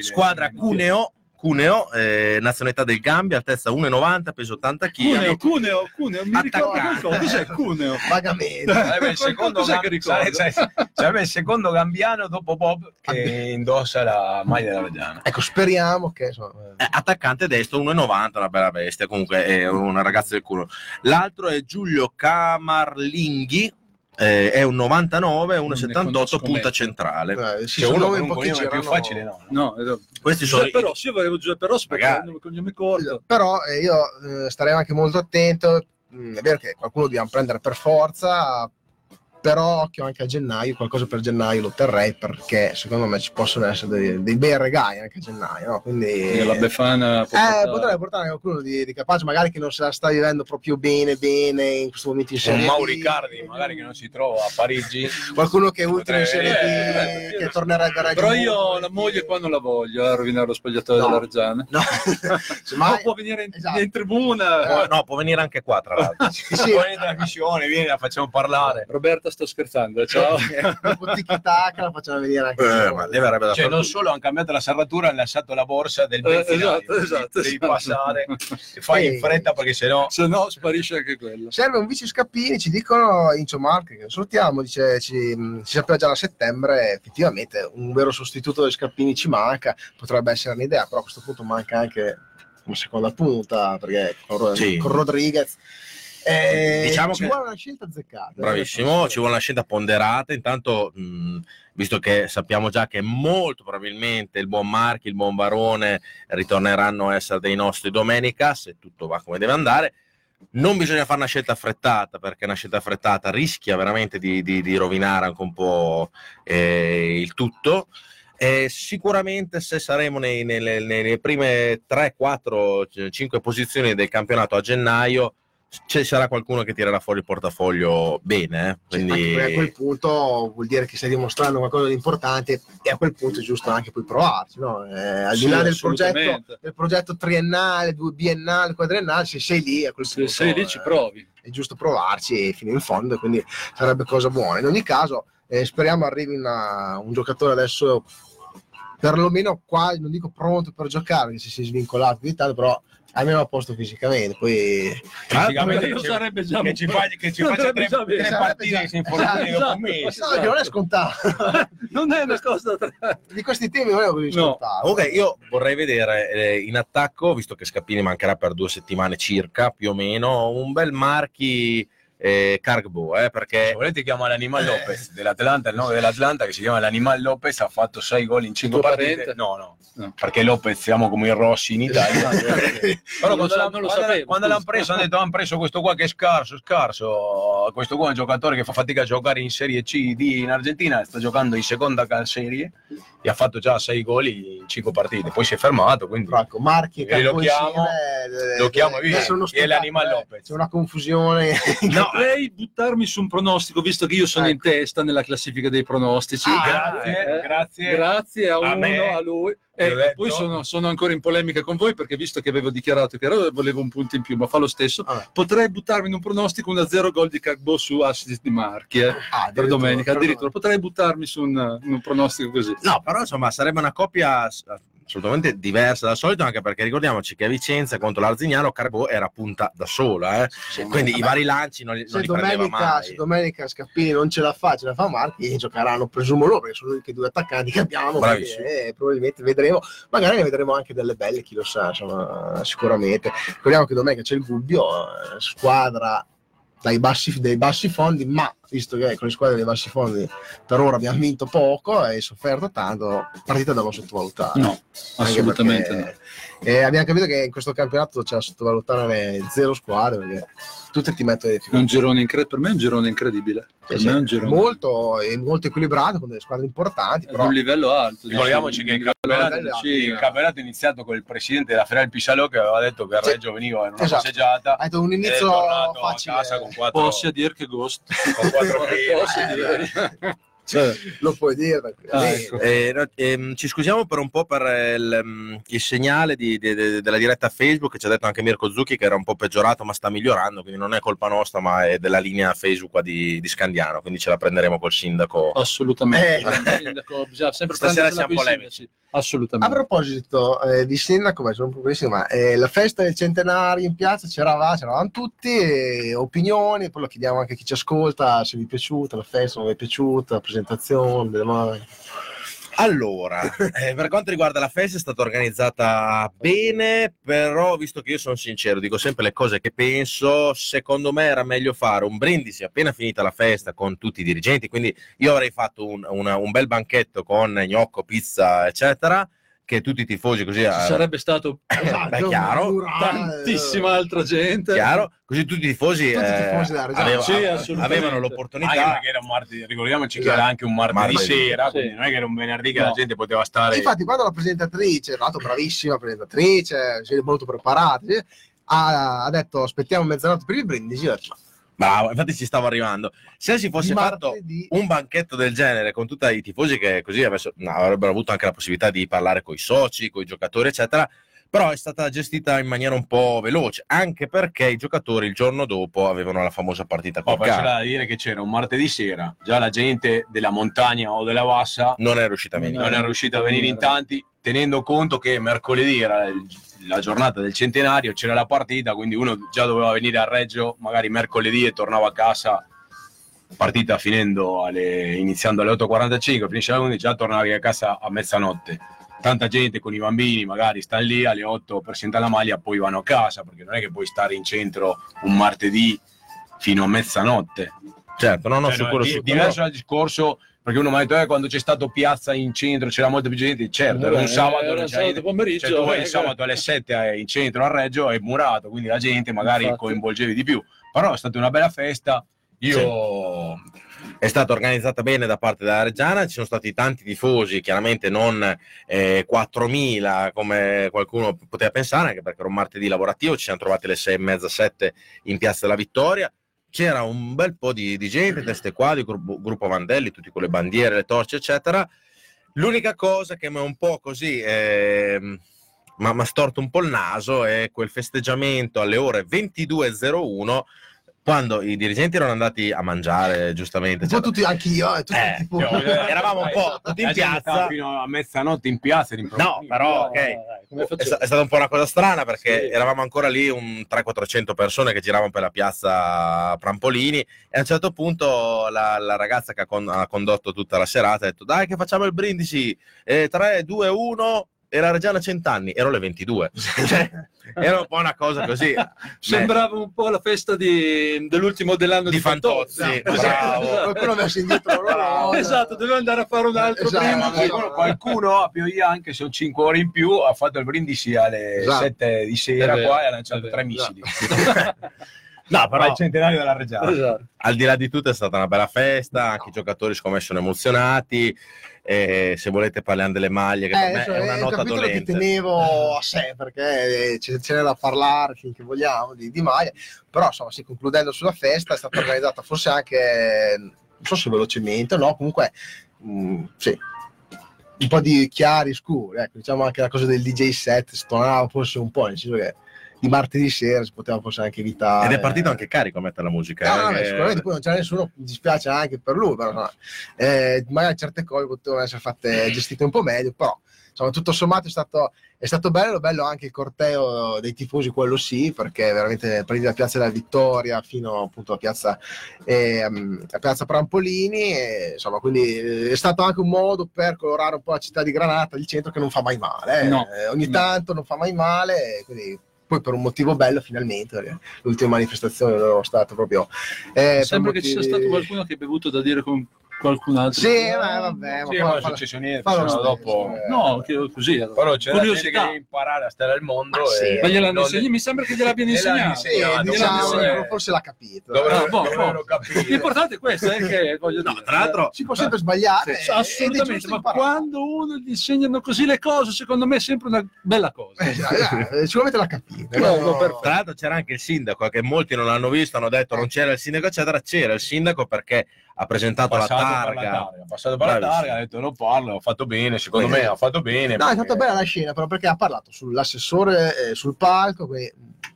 squadra Cuneo, Cuneo eh, nazionalità del Gambia, altezza 1,90, peso 80 Cuneo, kg. Cuneo, Cuneo, mi ricordo Attaccante. qualcosa. Cos'è Cuneo? vagamente. Sarebbe il secondo, Cos'è che gam- ricordo? sarebbe- sarebbe il secondo gambiano dopo Bob che indossa la maglia della Reggiana. Ecco, speriamo che... Insomma, Eh, attaccante destro 1,90, una bella bestia, comunque è una ragazza del culo. L'altro è Giulio Camarlinghi, eh, è un 99, Non ne 1,78, conosco punta centrale. eh, sì, C'è sono uno con un cognome più girano. facile, no? no? No, esatto. Questi sono Giuseppe Rossi, io volevo Giuseppe Rossi perché un cognome corto. Però eh, io eh, starei anche molto attento. Mm, è vero che qualcuno dobbiamo prendere per forza, però occhio anche a gennaio, qualcosa per gennaio lo terrei perché secondo me ci possono essere dei, dei bei regali anche a gennaio. no? Quindi E la Befana può eh, portare- potrei portare qualcuno di, di capace, magari che non se la sta vivendo proprio bene, bene in questo momento in Serie Mauri. Cardi, magari che non si trova a Parigi. Qualcuno che è ultimo in Serie B, Eh, eh, che tornerebbe a Reggio Però io la moglie qua non la voglio, a rovinare lo spogliatoio No. della Reggiana. No, Ma può venire in, Esatto. in tribuna. Può- no, può venire anche qua, tra l'altro. Sì, sì. Poi in trasmissione, vieni, la facciamo parlare. Roberta, sto scherzando. Ciao. dopo tiki-taka la facciamo venire anche Eh, ma deve avrebbe da Cioè, non solo hanno cambiato la serratura, hanno lasciato la borsa del Eh, benzinaio. esatto, esatto, Devi esatto. passare e fai in Ehi. fretta perché sennò Se no, sparisce anche quello. Serve un vice Scappini, ci dicono Incio Mark, che salutiamo, dice ci, si sapeva già da settembre, effettivamente un vero sostituto di Scappini ci manca, potrebbe essere un'idea, però a questo punto manca anche una seconda punta, perché con, Sì. con Rodriguez eh, Diciamo ci che- vuole una scelta azzeccata. eh. Bravissimo, ci vuole una scelta ponderata. Intanto, mh, visto che sappiamo già che molto probabilmente il buon Marchi, il buon Barone ritorneranno a essere dei nostri domenica, se tutto va come deve andare. Non bisogna fare una scelta affrettata perché una scelta affrettata rischia veramente di, di- di rovinare anche un po' eh, il tutto. Eh, sicuramente se saremo nei- nelle, nelle prime 3, 4, 5 posizioni del campionato a gennaio, ci sarà qualcuno che tirerà fuori il portafoglio bene. eh. Sì, Quindi perché a quel punto vuol dire che stai dimostrando qualcosa di importante e a quel punto è giusto anche poi provarci, no? Eh, al Sì, di là del progetto, del progetto triennale, due biennale, quadriennale, se sei lì a quel Se punto sei lì ci eh, provi. è giusto provarci fino in fondo, quindi sarebbe cosa buona. In ogni caso, eh, speriamo arrivi una- un giocatore adesso perlomeno qua, non dico pronto per giocare, perché se si è svincolato di tanto, però almeno a posto fisicamente. Poi Fisicamente ci- sarebbe già che ci, fa, che ci faccia tre, tre partite già- che si infortuni esatto, dopo un mese. no, non è scontato. non è una cosa di questi temi non è così No. scontato. Comunque io vorrei vedere eh, in attacco, visto che Scappini mancherà per due settimane circa, più o meno, un bel marchi eh, Cargbo, eh, Se perché volete chiama l'Animal Lopez dell'Atlanta, il nome dell'Atlanta che si chiama l'Animal Lopez, ha fatto 6 gol in 5 Tuo partite. parente? No, no, No. perché Lopez siamo come i Rossi in Italia. Però quando, lo- l'hanno- quando- sapevo, quando l'hanno preso hanno detto hanno preso questo qua che è scarso, scarso. Questo qua è un giocatore che fa fatica a giocare in Serie C D in Argentina, sta giocando in seconda calserie e ha fatto già 6 gol in 5 partite. Poi si è fermato, quindi Franco, Marchi e lo chiamo- insieme, eh, lo chiamo uno e l'Animal eh. Lopez. C'è una confusione. No, potrei buttarmi su un pronostico, visto che io sono in Ecco. testa nella classifica dei pronostici. Ah, grazie, Eh, grazie. Grazie a, A uno, me. a lui. E detto. poi sono, sono ancora in polemica con voi perché visto che avevo dichiarato che volevo un punto in più, ma fa lo stesso. Ah. Potrei buttarmi in un pronostico 1-0 gol di Cagbo su assist di Marchi eh, Ah, per domenica. Addirittura potrei buttarmi su un, un pronostico così. no, però insomma sarebbe una coppia assolutamente diversa dal solito, anche perché ricordiamoci che a Vicenza contro l'Arzignano Carbo era punta da sola, eh. quindi i vari lanci non li, non se li prendeva domenica, se domenica Scappini non ce la fa, ce la fa Marchi, giocheranno, presumo loro, perché sono gli unici due attaccanti che abbiamo. quindi, eh, probabilmente vedremo, magari ne vedremo anche delle belle, chi lo sa, insomma, sicuramente. Ricordiamo che domenica c'è il Gubbio, eh, squadra dai bassi, dai bassi fondi, ma visto che con le squadre dei bassi fondi per ora abbiamo vinto poco e sofferto tanto, partita da non sottovalutare. No, assolutamente perché, no. eh, abbiamo capito che in questo campionato c'è da sottovalutare le zero squadre perché tutte ti mettono in un girone incre- per me è un girone incredibile. Per Sì, me è un girone molto, è molto equilibrato con delle squadre importanti, è però un livello alto. Ricordiamoci che il campionato, alto, sì, il campionato è iniziato con il presidente della Ferrari Pisalò che aveva detto che il Sì. Reggio veniva in una Esatto. passeggiata ha detto un inizio facile. a casa con quattro, Posso dire che Ghost. con quattro Dire. Lo puoi dire. Ah, eh, ecco. Eh, no, ehm, ci scusiamo per un po' per eh, il, mm, il segnale di- di- di- della diretta Facebook che ci ha detto anche Mirko Zucchi che era un po' peggiorato ma sta migliorando quindi non è colpa nostra ma è della linea Facebook qua di, di Scandiano quindi ce la prenderemo col sindaco Assolutamente. Eh. Sindaco bisogna sempre Stasera siamo polemici. sindaci. A Assolutamente. proposito eh, di sindaco, beh, sono un po' bellissimo, ma eh, la festa del centenario in piazza c'eravamo, c'eravamo tutti, e opinioni, poi lo chiediamo anche a chi ci ascolta, se vi è piaciuta la festa, non vi è piaciuta, la presentazione, mani. Allora, eh, per quanto riguarda la festa è stata organizzata bene, però visto che io sono sincero, dico sempre le cose che penso, secondo me era meglio fare un brindisi appena finita la festa con tutti i dirigenti, quindi io avrei fatto un, una- un bel banchetto con gnocco, pizza, eccetera, che tutti i tifosi così... Ci eh, sarebbe stato Beh, chiaro. tantissima altra gente. Chiaro, così tutti i tifosi, Tutti eh, tifosi aveva- Sì, avevano Anche l'opportunità. perché era un martedì, ricordiamoci che Esatto. era anche un martedì, Martedì. sera, Sì. quindi non è che era un venerdì che No. la gente poteva stare. Infatti, quando la presentatrice, tra l'altro bravissima presentatrice, molto preparata, ha, ha detto aspettiamo mezzanotte per il brindisi, io ho detto, Bravo, infatti ci stavo arrivando. Se si fosse ma fatto martedì- un banchetto del genere con tutti i tifosi che così avessero- no, avrebbero avuto anche la possibilità di parlare con i soci, con i giocatori, eccetera. Però è stata gestita in maniera un po' veloce, anche perché i giocatori il giorno dopo avevano la famosa partita con c'era Cane. da dire che c'era un martedì sera, già la gente della montagna o della bassa Non è riuscita a venire. non è riuscita a venire in tanti, tenendo conto che mercoledì era il- la giornata del centenario, c'era la partita, quindi uno già doveva venire a Reggio, magari mercoledì e tornava a casa, partita finendo alle, iniziando alle 8.45, finisce alle 11, già tornavi a casa a mezzanotte. Tanta gente con i bambini magari stanno lì alle 8 per sentire la maglia, poi vanno a casa, perché non è che puoi stare in centro un martedì fino a mezzanotte. Certo, no, no, Cioè, su no, di- su diverso dal discorso perché uno mi ha detto eh, quando c'è stato piazza in centro c'era molta più gente certo era un Eh, sabato era un c'era sabato niente. pomeriggio, Cioè, tu eh, il sabato alle 7 in centro a Reggio è murato quindi la gente magari Infatti. coinvolgevi di più però è stata una bella festa io è stata organizzata bene da parte della Reggiana, ci sono stati tanti tifosi, chiaramente non eh, 4.000 come qualcuno poteva pensare, anche perché era un martedì lavorativo, ci siamo trovati alle 6 e mezza, 7 in Piazza della Vittoria, c'era un bel po' di, di gente, teste qua, di gruppo, gruppo Vandelli, tutti con le bandiere, le torce, eccetera. L'unica cosa che mi è un po' così... ma mi ha storto un po' il naso è quel festeggiamento alle ore 22.01 quando i dirigenti erano andati a mangiare, giustamente, Un po' eccetera, tutti, anche io, eh, tutti, Eh, tipo, eravamo un po' tutti in piazza. fino a mezzanotte in piazza. No, però, ok. come È, sta- è stata un po' una cosa strana perché Sì. eravamo ancora lì un 300-400 persone che giravano per la piazza Prampolini e a un certo punto la, la ragazza che ha, con- ha condotto tutta la serata ha detto dai che facciamo il brindisi, Eh, 3, 2, 1 e la Reggiana Cent'anni, ero le 22. Cioè, era un po' una cosa così. Sembrava un po' la festa di- dell'ultimo dell'anno Di di, Fantozzi, Esatto. bravo. qualcuno aveva indietro l'orologio. Esatto, doveva andare a fare un altro Esatto, prima. esatto. Qualcuno, qualcuno a Pioia, anche se sono 5 ore in più, ha fatto il brindisi alle Esatto. 7 di sera vero, qua e ha lanciato tre missili. No, Però però il centenario della Reggiana. Esatto. al di là di tutto è stata una bella festa, anche i giocatori secondo me sono emozionati. E se volete parliamo delle maglie, che Eh, per me adesso è una nota capitolo che dolente. tenevo a sé perché ce, ce n'è da parlare finché vogliamo di, di maglie, però insomma, sì, concludendo sulla festa è stata organizzata forse anche, non so se velocemente, no, comunque mm, sì, un po' di chiari scuri, ecco, diciamo anche la cosa del DJ set stonava forse un po', nel senso che di martedì sera si poteva forse anche evitare. Ed è partito anche carico a mettere la musica. No, eh, no, che- sicuramente poi non c'era nessuno, mi dispiace anche per lui, però insomma, eh, magari certe cose potevano essere fatte gestite un po' meglio, però insomma tutto sommato è stato, è stato bello, bello anche il corteo dei tifosi, quello sì, perché veramente partiti da Piazza della Vittoria fino appunto a Piazza, ehm, a Piazza Prampolini, e, insomma quindi eh, è stato anche un modo per colorare un po' la città di Granata, il centro che non fa mai male, eh. No, Eh, ogni no. tanto non fa mai male, quindi poi per un motivo bello finalmente, ultime manifestazioni non erano state proprio... eh, Sembra per che ci sia motivi- stato qualcuno che ha bevuto da dire con qualcun altro. Sì, ma vabbè, ma Sì, ma è successo niente, fa lo sennò stesso, dopo... eh. No, così. allora. Però c'è la gente che Curiosità. deve imparare a stare al mondo. Ma sì, e Ma gliel'hanno non- insegnato, mi sembra che gliel'abbiano gliel'hanno insegnato. Sì, diciamo, dovrebbero- forse l'ha capito. Dovrebbero, Ah, boh, dovrebbero boh. capire. L'importante è questo, è che voglio No, dire, tra l'altro, Si può sempre sbagliare. Sì, assolutamente, ma imparare. quando uno gli insegnano così le cose, secondo me è sempre una bella cosa. Eh, eh, sicuramente l'ha capito. No, no? Tra l'altro c'era anche il sindaco, che molti non l'hanno visto, hanno detto non c'era il sindaco, eccetera. C'era il sindaco perché ha presentato la targa. ha passato per la targa, ha detto non parlo, ho fatto bene, secondo Quindi- me ha fatto bene. No, è perché- stata bella la scena, però perché ha parlato sull'assessore eh, sul palco, quindi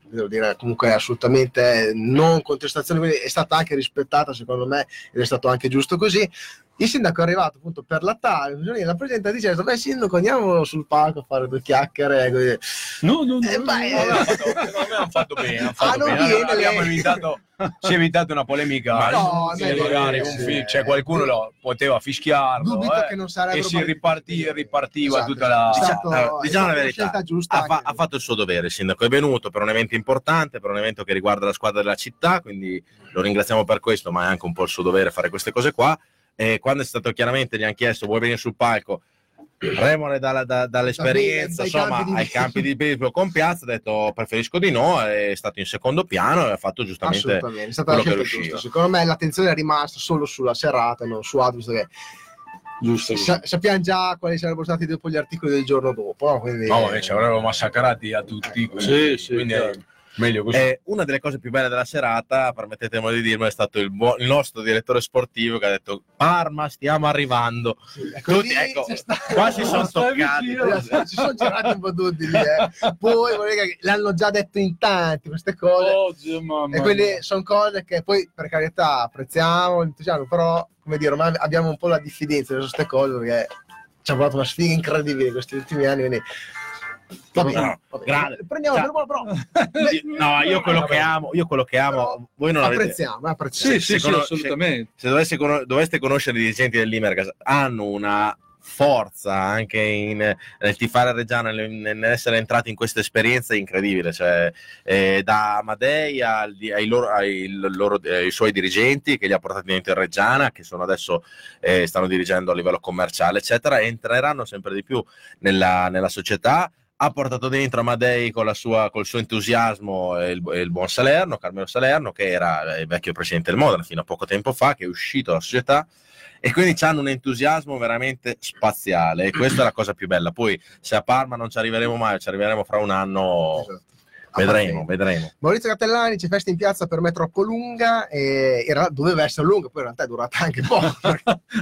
devo dire comunque assolutamente non contestazione, quindi è stata anche rispettata secondo me ed è stato anche giusto così. Il sindaco è arrivato appunto per la targa, la presentatrice ha detto, beh sindaco andiamo sul palco a fare due chiacchiere. così. No, no, no. Eh, ma è- No, no, ha fatto- secondo me hanno fatto bene, hanno Ah, fatto non bene. abbiamo evitato, si è evitato una polemica. No, me magari un sì. fi- cioè, qualcuno lo poteva fischiarlo Dubito eh, che non e si così. ripartiva Esatto, tutta la... Diciamo- stato- allora, è diciamo stata la una verità, scelta giusta Ha, fa- ha fatto il suo dovere il sindaco, è venuto per un evento importante, per un evento che riguarda la squadra della città, quindi lo ringraziamo per questo, ma è anche un po' il suo dovere fare queste cose qua. E quando è stato chiaramente, gli hanno chiesto vuoi venire sul palco, remore dalla- da- dall'esperienza, Dai insomma, campi di- ai campi di baseball con Piazza, ha detto preferisco di no, è stato in secondo piano e ha fatto giustamente Assolutamente, è stata quello che. Secondo me l'attenzione è rimasta solo sulla serata, non su altro, che Giusto, sa- sappiamo già quali sarebbero stati dopo gli articoli del giorno dopo. no? Quindi, No, ma ci avrebbero massacrati a tutti. quindi- Sì, sì, quindi è chiaro. Meglio così. E una delle cose più belle della serata, permettetemi di dirlo, è stato il, buo- il nostro direttore sportivo che ha detto Parma, stiamo arrivando. Sì, Tutti, ecco, c'è sta- qua si sono toccati. vicino. ci sono girati un po' tutti lì. eh. Poi che l'hanno già detto in tanti queste cose. Oggi, mamma E mia. sono cose che poi per carità apprezziamo, l'entusiasmo, però come dire, ormai abbiamo un po' la diffidenza su queste cose perché ci ha provato una sfiga incredibile in questi ultimi anni. Quindi... Va bene, No, va bene. grande. Prendiamo Cioè- per buono, però No, io quello che amo, io quello che amo, voi non avete... apprezziamo, apprezziamo. Sì, sì, sì, secondo- assolutamente. Se doveste, cono- doveste conoscere i dirigenti dell'Imergas, hanno una forza anche in, nel tifare Reggiana, nel- nell'essere entrati in questa esperienza incredibile. Cioè, eh, da Amadei al- ai, loro- ai loro- ai suoi dirigenti che li ha portati dentro in Reggiana, che sono adesso eh, stanno dirigendo a livello commerciale, eccetera, entreranno sempre di più nella, nella società. Ha portato dentro Amadei con la sua, col suo entusiasmo e il, il buon Salerno, Carmelo Salerno, che era il vecchio presidente del Modena fino a poco tempo fa, che è uscito dalla società e quindi hanno un entusiasmo veramente spaziale e questa è la cosa più bella. Poi se a Parma non ci arriveremo mai, ci arriveremo fra un anno, Esatto. vedremo, vedremo. Maurizio Cattellani c'è festa in piazza per me troppo lunga e era- doveva essere lunga, poi in realtà è durata anche poco.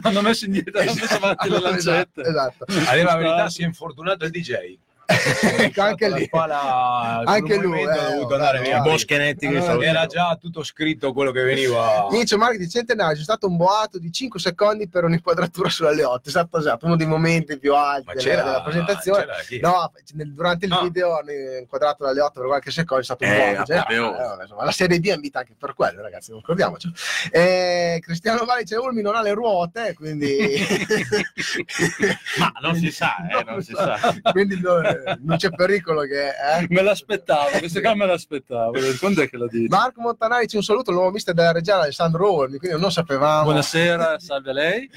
Hanno messo indietro, hanno messo avanti le lancette. Esatto, esatto. A dire la verità, si è infortunato il DJ. Ecco, anche La lì. spalla, per Anche lui, eh, è dovuto andare vabbè, via. vabbè. Boschenetti che Allora. Era già tutto scritto quello che veniva. Inizio marketing centenario, c'è stato un boato di 5 secondi per un'inquadratura sulle 8, esatto, esatto, uno dei momenti più alti Ma della, c'era della presentazione. c'era chi? No, durante il Ah. video hanno inquadrato dalle 8 per qualche secondo, è stato un Eh, boato. generale, vabbè, oh. eh, insomma, la serie B è invita anche per quello, ragazzi, non ricordiamoci. Eh, Cristiano Valice Ulmi non ha le ruote, quindi... Ma non si sa, eh, non si sa. quindi no, eh, non c'è pericolo che... eh. Me l'aspettavo, questo qua me l'aspettavo. Quando è che lo dici? Marco Montanari, un saluto, il nuovo mister della Reggiana Alessandro Olmi, quindi non sapevamo... Buonasera, salve a lei.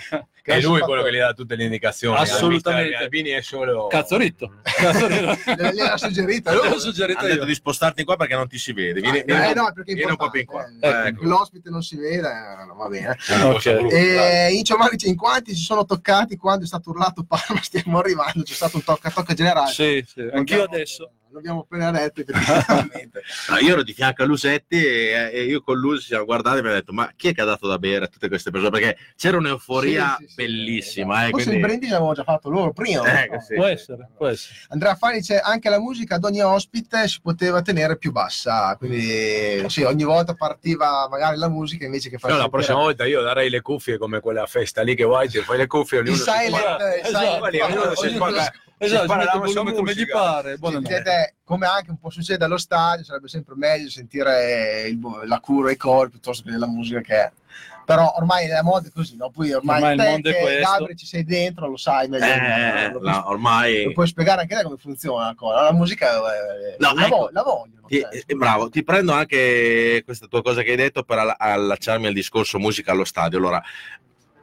che È lui quello che gli dà tutte le indicazioni. Assolutamente. Il Albini è solo. Cazzo ritto. Cazzo ritto. Gliela- gliel'ha suggerita lui. L'ho suggerito Hanno detto io. di spostarti qua perché non ti si vede. Vieni, Eh, vieni- no, perché vieni un po' più in qua. eh. Ecco. L'ospite non si vede, eh, no, va bene. Ok. E Incio Marici, in quanti si sono toccati quando è stato urlato Parma, stiamo arrivando, c'è stato un tocca tocca generale. Sì, sì, anch'io L'abbiamo- adesso. L'abbiamo appena detto. No, io ero di fianco a Lusetti e, e io con lui ci siamo guardati e mi ha detto ma chi è che ha dato da bere a tutte queste persone? Perché c'era un'euforia Sì, sì, sì, bellissima. eh, Forse quindi- il brindisi l'avevamo già fatto loro prima. Eh, no? sì. Può essere, può essere. Andrea Fani dice anche la musica ad ogni ospite si poteva tenere più bassa, quindi sì, ogni volta partiva magari la musica invece che far No, la prossima volta io darei le cuffie come quella festa lì che vai, ti fai le cuffie, ognuno il si silent, Esatto. Ognuno si spara- Esatto, spara la volume come gli pare. Vedete, come anche un po' succede allo stadio, sarebbe sempre meglio sentire il- la cura e i cori piuttosto che la musica che è. Però ormai la moda è così, no? Poi ormai, Ormai il te mondo è che questo. Gabri ci sei dentro, lo sai meglio. Eh, lo, no, ormai lo puoi spiegare anche te come funziona la cosa. La musica eh, No, la, ecco. vo- la vogliono. Ti- cioè. eh, bravo, ti prendo anche questa tua cosa che hai detto per alla- allacciarmi al discorso musica allo stadio. Allora,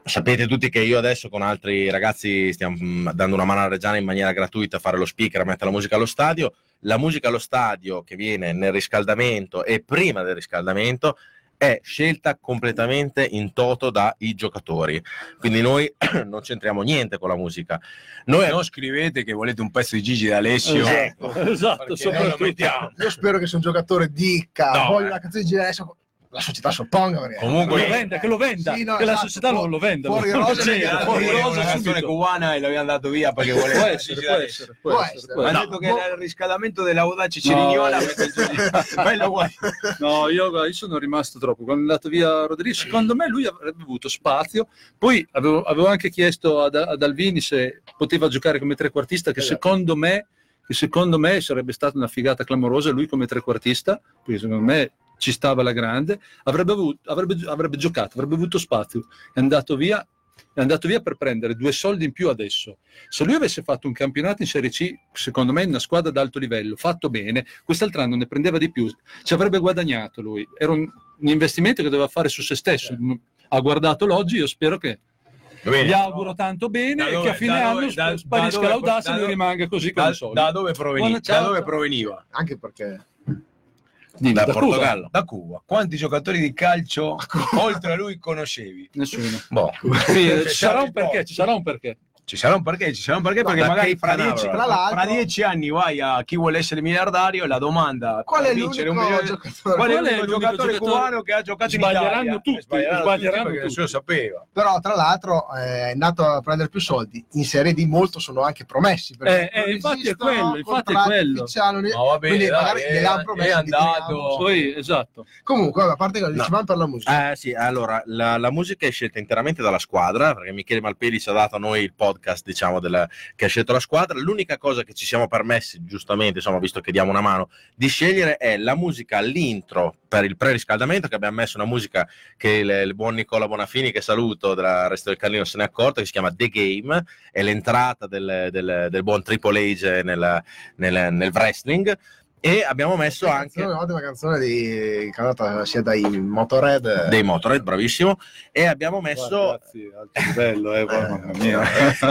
sapete tutti che io adesso con altri ragazzi stiamo mm, dando una mano a Reggiana in maniera gratuita a fare lo speaker, a mettere la musica allo stadio. La musica allo stadio che viene nel riscaldamento e prima del riscaldamento è scelta completamente in toto dai giocatori. Quindi noi non c'entriamo niente con la musica. Noi Non scrivete che volete un pezzo di Gigi D'Alessio. Esatto, esatto, soprattutto. Io spero che se un giocatore dica No, voglio eh. la canzone di Gilesso, la società si opponga. perché- Comunque- Che lo venda, che lo venda, Sì, no, che la esatto, società non lo venda. fuori rosa, via, fuori rosa una canzone cubana e l'abbiamo dato via perché Può voleva essere, Gigi può essere, può Può essere, essere. può Ma ha essere. detto che era il riscaldamento dell'audace No. Il Gigi. Bello uguale. No, io sono rimasto troppo. Quando è andato via Rodrigo, secondo me lui avrebbe avuto spazio. Poi avevo, avevo anche chiesto ad, ad Alvini se poteva giocare come trequartista, che Esatto. secondo me, che secondo me sarebbe stata una figata clamorosa lui come trequartista, perché secondo me ci stava la grande, avrebbe, avuto- avrebbe, avrebbe giocato, avrebbe avuto spazio. È andato via. È andato via per prendere due soldi in più adesso. Se lui avesse fatto un campionato in Serie C, secondo me in una squadra d'alto livello, fatto bene, quest'altro anno ne prendeva di più, ci avrebbe guadagnato lui. Era un, un investimento che doveva fare su se stesso. Ha guardato l'oggi, io spero che bene. gli auguro tanto bene Da e dove- che a fine anno dove- da- sparisca da dove- l'audacia da e dove- rimanga così con Da, i soldi. da dove proveniva? Da dove proveniva? Anche perché Dimmi, da da Cuba? Portogallo. Da Cuba. Quanti giocatori di calcio oltre a lui conoscevi? Nessuno. Boh. Sì, C'è ci sarà un perché, ci sarà un perché. Ci sarà un perché, ci sarà un perché, No, perché magari fra dieci, Canaveral. Tra l'altro- fra dieci anni vai a chi vuole essere miliardario e la domanda qual è vincere un milione- giocatore? Qual è Qual è giocatore giocatore? cubano che ha giocato in Sbaglieranno Italia? tutti, Eh, sbaglieranno, sbaglieranno tutti perché tutti. nessuno sapeva. Però, tra l'altro, eh, è andato a prendere più soldi. In Serie D molto sono anche promessi. Eh, eh, infatti è quello, infatti è quello. ufficiali, Ma va bene, quindi dai, magari è- è andato. Poi, esatto. Comunque, a parte che No. dicevamo per la musica. Eh sì, allora la, la musica è scelta interamente dalla squadra perché Michele Malpeli ci ha dato a noi il podcast diciamo del- che ha scelto la squadra. L'unica cosa che ci siamo permessi, giustamente, insomma, visto che diamo una mano, di scegliere è la musica all'intro per il preriscaldamento, che abbiamo messo una musica che il, il buon Nicola Bonafini, che saluto della Resto del Carlino, se ne è accorto, che si chiama The Game, è l'entrata del, del- del buon Triple H nel, nel- nel wrestling. E abbiamo messo Questa anche canzone è un'ottima canzone di cantata sia dai Motorhead dei Motorhead, bravissimo. E abbiamo messo alto livello, eh, mamma mia.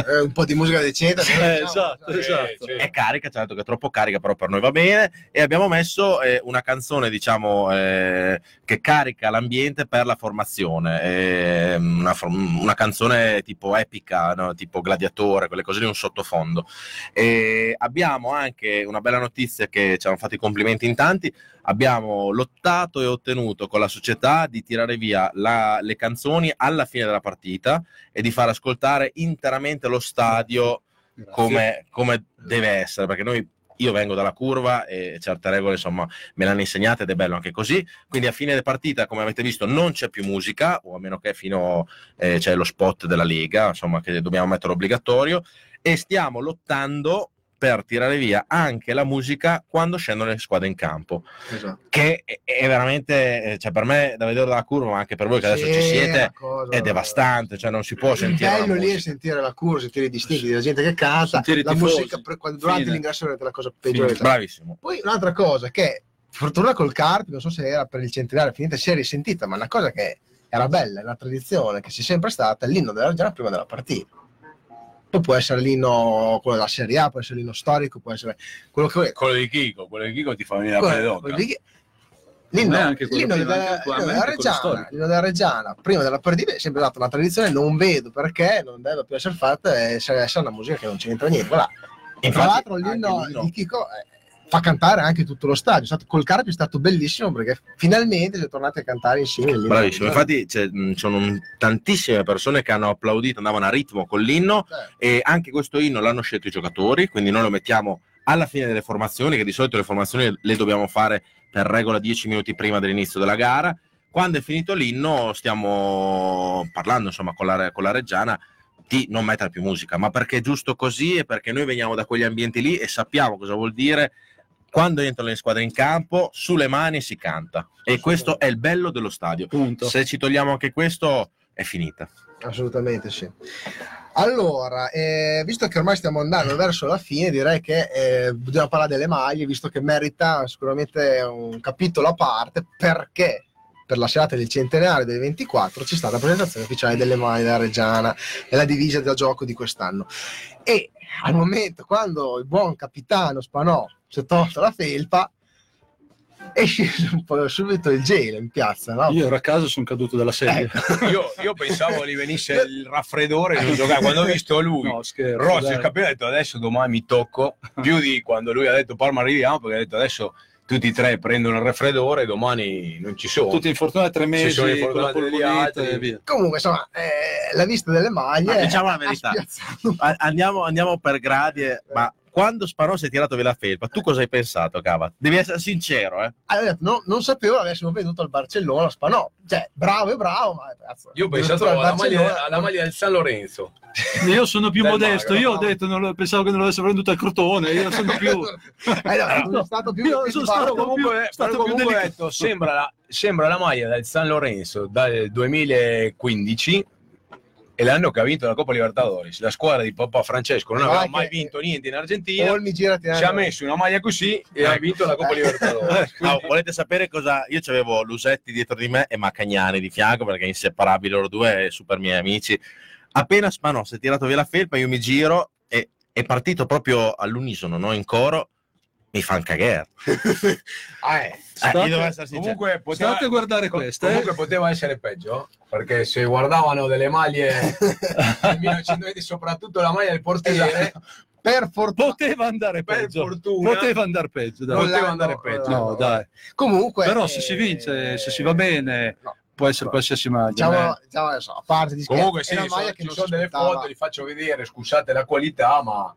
eh, un po' di musica decente. Eh, diciamo, esatto, cioè, esatto. è carica, certo che è troppo carica, però per noi va bene. E abbiamo messo eh, una canzone, diciamo, eh, che carica l'ambiente per la formazione. eh, una, for- una canzone tipo epica, no? tipo gladiatore, quelle cose di un sottofondo. E abbiamo anche una bella notizia che ci hanno fatto i complimenti in tanti. Abbiamo lottato e ottenuto con la società di tirare via la- le canzoni alla fine della partita e di far ascoltare interamente lo stadio come, come deve essere, perché noi io vengo dalla curva e certe regole insomma me le hanno insegnate ed è bello anche così. Quindi a fine partita, come avete visto, non c'è più musica, o a meno che fino eh, c'è lo spot della Lega, insomma, che dobbiamo mettere obbligatorio, e stiamo lottando per tirare via anche la musica quando scendono le squadre in campo, Esatto. che è, veramente, eh, cioè per me da vedere dalla curva, ma anche per voi che adesso ci siete, è devastante, cioè non si può Il sentire la bello lì è sentire la curva, sentire i distinti della gente che canta, Sentire la tifosi. musica quando- durante Fine. l'ingresso è la cosa peggiore. Bravissimo. Poi un'altra cosa che fortuna col Carpi, non so se era per il centenario, finita si è risentita, ma una cosa che era bella, è una tradizione che c'è sempre stata, è l'inno della Reggiana prima della partita. Poi può essere l'inno quello della Serie A, può essere l'inno storico, può essere quello che Quello di Chico, quello di Chico ti fa venire la pelle d'oca. quello- L'inno, l'inno della, l'inno della Reggiana, l'inno della Reggiana, prima della partita è sempre stata una tradizione, non vedo perché non deve più essere fatta, e essere, essere una musica che non c'entra niente. Voilà. E tra l'altro l'inno l'inno- di Chico eh, fa cantare anche tutto lo stadio. Stato, col Carpi è stato bellissimo perché finalmente si è tornati a cantare insieme. Bravissimo, infatti c'è- mh, sono tantissime persone che hanno applaudito, andavano a ritmo con l'inno Eh, e anche questo inno l'hanno scelto i giocatori, quindi noi lo mettiamo alla fine delle formazioni, che di solito le formazioni le dobbiamo fare per regola 10 minuti prima dell'inizio della gara. Quando è finito l'inno stiamo parlando insomma con la, con la Reggiana di non mettere più musica, ma perché è giusto così e perché noi veniamo da quegli ambienti lì e sappiamo cosa vuol dire quando entrano le squadre in campo, sulle mani si canta. E questo è il bello dello stadio. Punto. Se ci togliamo anche questo, è finita. Assolutamente sì. Allora, eh, visto che ormai stiamo andando verso la fine, direi che eh, bisogna parlare delle maglie, visto che merita sicuramente un capitolo a parte, perché per la serata del centenario del 24 c'è stata la presentazione ufficiale delle maglie della Reggiana e la divisa da gioco di quest'anno. E al momento, quando il buon capitano Spanò si è tolto la felpa, è sceso un po' subito il gelo in piazza, no? Io ero a casa sono caduto dalla sedia. Io, io pensavo gli venisse il raffreddore e. Quando ho visto lui, No, scherzo. Rossi dai. il campione, ho detto adesso domani mi tocco. Più di quando lui ha detto Parma arriviamo, perché ha detto adesso tutti e tre prendono il raffreddore e domani non ci sono. Tutti infortunati tre mesi sono con la infortunati degli altri. e via. Comunque, insomma, eh, la vista delle maglie Ma diciamo la verità. Andiamo, andiamo per gradi, eh, ma quando Spanò si è tirato via la felpa, tu cosa hai pensato, Cava? Devi essere sincero, eh? Allora, detto, no, non sapevo l'avessimo veduto al Barcellona, Spanò. Cioè, bravo e bravo, ma cazzo, Io ho pensato alla maglia, alla maglia del San Lorenzo. Io sono più modesto, magro, io ho detto, non lo- pensavo che non l'avesse venduto al Crotone, io sono più... Eh, no, sono stato più Io sono stato comunque, più- stato comunque detto, sembra, la, sembra la maglia del San Lorenzo dal 2015 e l'anno che ha vinto la Coppa Libertadores. La squadra di Papa Francesco non aveva mai vinto niente in Argentina. Si è messo una maglia così e ha vinto la Coppa Libertadores. Ah, volete sapere cosa? Io avevo Lusetti dietro di me e Maccagnani di fianco perché inseparabili loro due, super miei amici. Appena Spanò si è tirato via la felpa, io mi giro e è partito proprio all'unisono, no? in coro. Mi fan cagare. Ah, eh. Eh, State-. Comunque poteva, State a guardare questa, eh. comunque poteva essere peggio perché se guardavano delle maglie del 1920, soprattutto la maglia del portiere, Esatto. Per fortuna. Poteva andare per peggio. fortuna Poteva andare peggio, dai. Poteva andare peggio. No, l'hanno- dai. Comunque, Però se eh, si vince, se si va bene, no. può essere qualsiasi maglia. Diciamo, eh. diciamo adesso, a parte di Comunque sì, è una maglia so- che ci sono delle foto, li faccio vedere, scusate la qualità, ma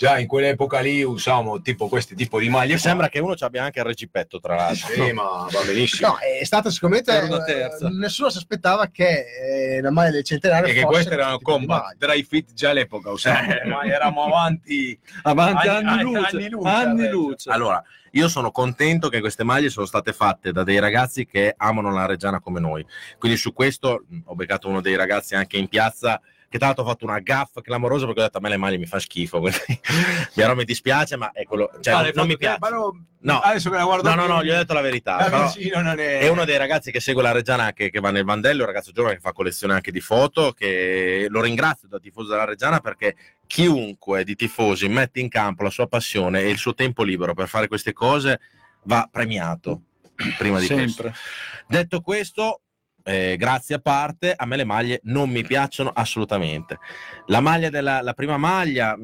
già in quell'epoca lì usavamo tipo questi tipo di maglie. Sembra che uno ci abbia anche il regipetto, tra l'altro. Sì, ma va benissimo. No, è stata sicuramente Era una eh, terza. nessuno si aspettava che eh, la maglia del centenario e che fosse queste erano combat dry fit già all'epoca usavamo, ma eravamo avanti Avanti Anni- anni, anni- luce, anni luce anni adesso. luce. Allora, io sono contento che queste maglie sono state fatte da dei ragazzi che amano la Reggiana come noi. Quindi su questo ho beccato uno dei ragazzi anche in piazza che tra l'altro ha fatto una gaffa clamorosa perché ho detto a me le maglie mi fa schifo, quindi però mi dispiace, ma è quello, cioè, Ah, le non mi piace. ma no, No. adesso che la guardo No, no, no, gli ho detto la verità. però- vicino non è, è uno dei ragazzi che segue la Reggiana che, che va nel Vandello, un ragazzo giovane che fa collezione anche di foto, che lo ringrazio da tifoso della Reggiana perché chiunque di tifosi mette in campo la sua passione e il suo tempo libero per fare queste cose va premiato prima di questo. Sempre. Detto questo, eh, grazie a parte, a me le maglie non mi piacciono assolutamente. La maglia della la prima maglia,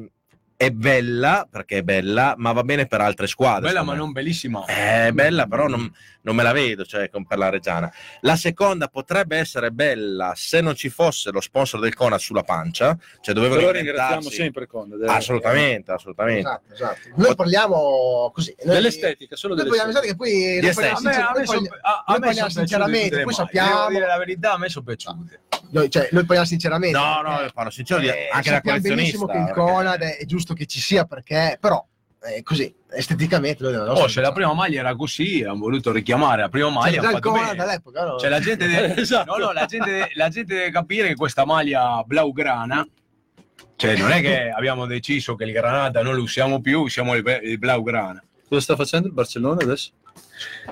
è bella perché è bella, ma va bene per altre squadre. Bella ma non bellissima. È bella, però non, non me la vedo cioè, con- per la Reggiana. La seconda potrebbe essere bella se non ci fosse lo sponsor del Conad sulla pancia, cioè dovevano Però ringraziamo sempre Conad. eh. Assolutamente, assolutamente. Esatto, esatto. Noi parliamo così. Noi, Dell'estetica, solo Noi dell'estetica. che poi noi parliamo A me, a me sincer- son- noi a- a noi me parliamo son piaciute sinceramente, poi sappiamo, Devo dire la verità, a me sono piaciute. noi, cioè, noi parliamo sinceramente. No, no, eh, parlo sincero, di- eh, anche da sappiamo collezionista. benissimo che il perché- Conad è, è giusto che ci sia perché, però, è così, esteticamente. Noi della Oh, se la prima maglia era così, hanno voluto richiamare la prima maglia. già hanno il fatto Conad bene. all'epoca, no? Cioè, la gente deve, Esatto. no, no, la gente, la gente deve capire che questa maglia blaugrana, cioè non è che abbiamo deciso che il granata non lo usiamo più, usiamo il, il blaugrana. Cosa sta facendo il Barcellona adesso?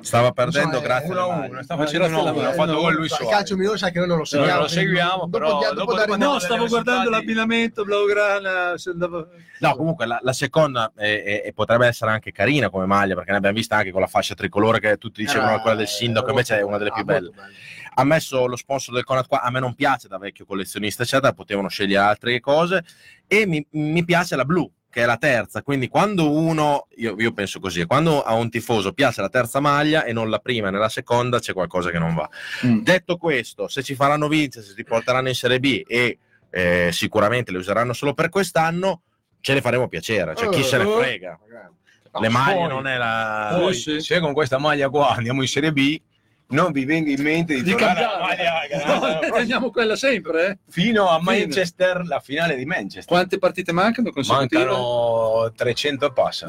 Stava perdendo so, eh, grazie Uno alle a maglie. uno, sta Ma facendo grazie alla uno, ha maglia, fatto no, gol lui il Suarez. calcio migliore sai che noi non lo No, seguiamo. non lo seguiamo, però dopo, No, no, stavo guardando l'abbinamento Blaugrana. No, comunque la, la seconda è- potrebbe essere anche carina come maglia, perché ne abbiamo vista anche con la fascia tricolore che tutti dicevano Era- quella del sindaco, invece è una delle ah, più belle. ha messo lo sponsor del Conad qua, a me non piace da vecchio collezionista, eccetera, potevano scegliere altre cose e mi, mi piace la blu, che è la terza, quindi quando uno, io, io penso così, quando a un tifoso piace la terza maglia e non la prima né la seconda c'è qualcosa che non va. Mm. Detto questo, se ci faranno vincere, se ti porteranno in Serie B e eh, sicuramente le useranno solo per quest'anno, ce ne faremo piacere, cioè chi se ne Eh, frega. No, Le maglie poi- non è la... Poi, se con questa maglia qua andiamo in Serie B, non vi venga in mente di, Di tornare alla cambiare. maglia teniamo quella sempre. eh. fino a. Manchester, la finale di Manchester. Quante partite mancano consecutive? Mancano 300 e passa.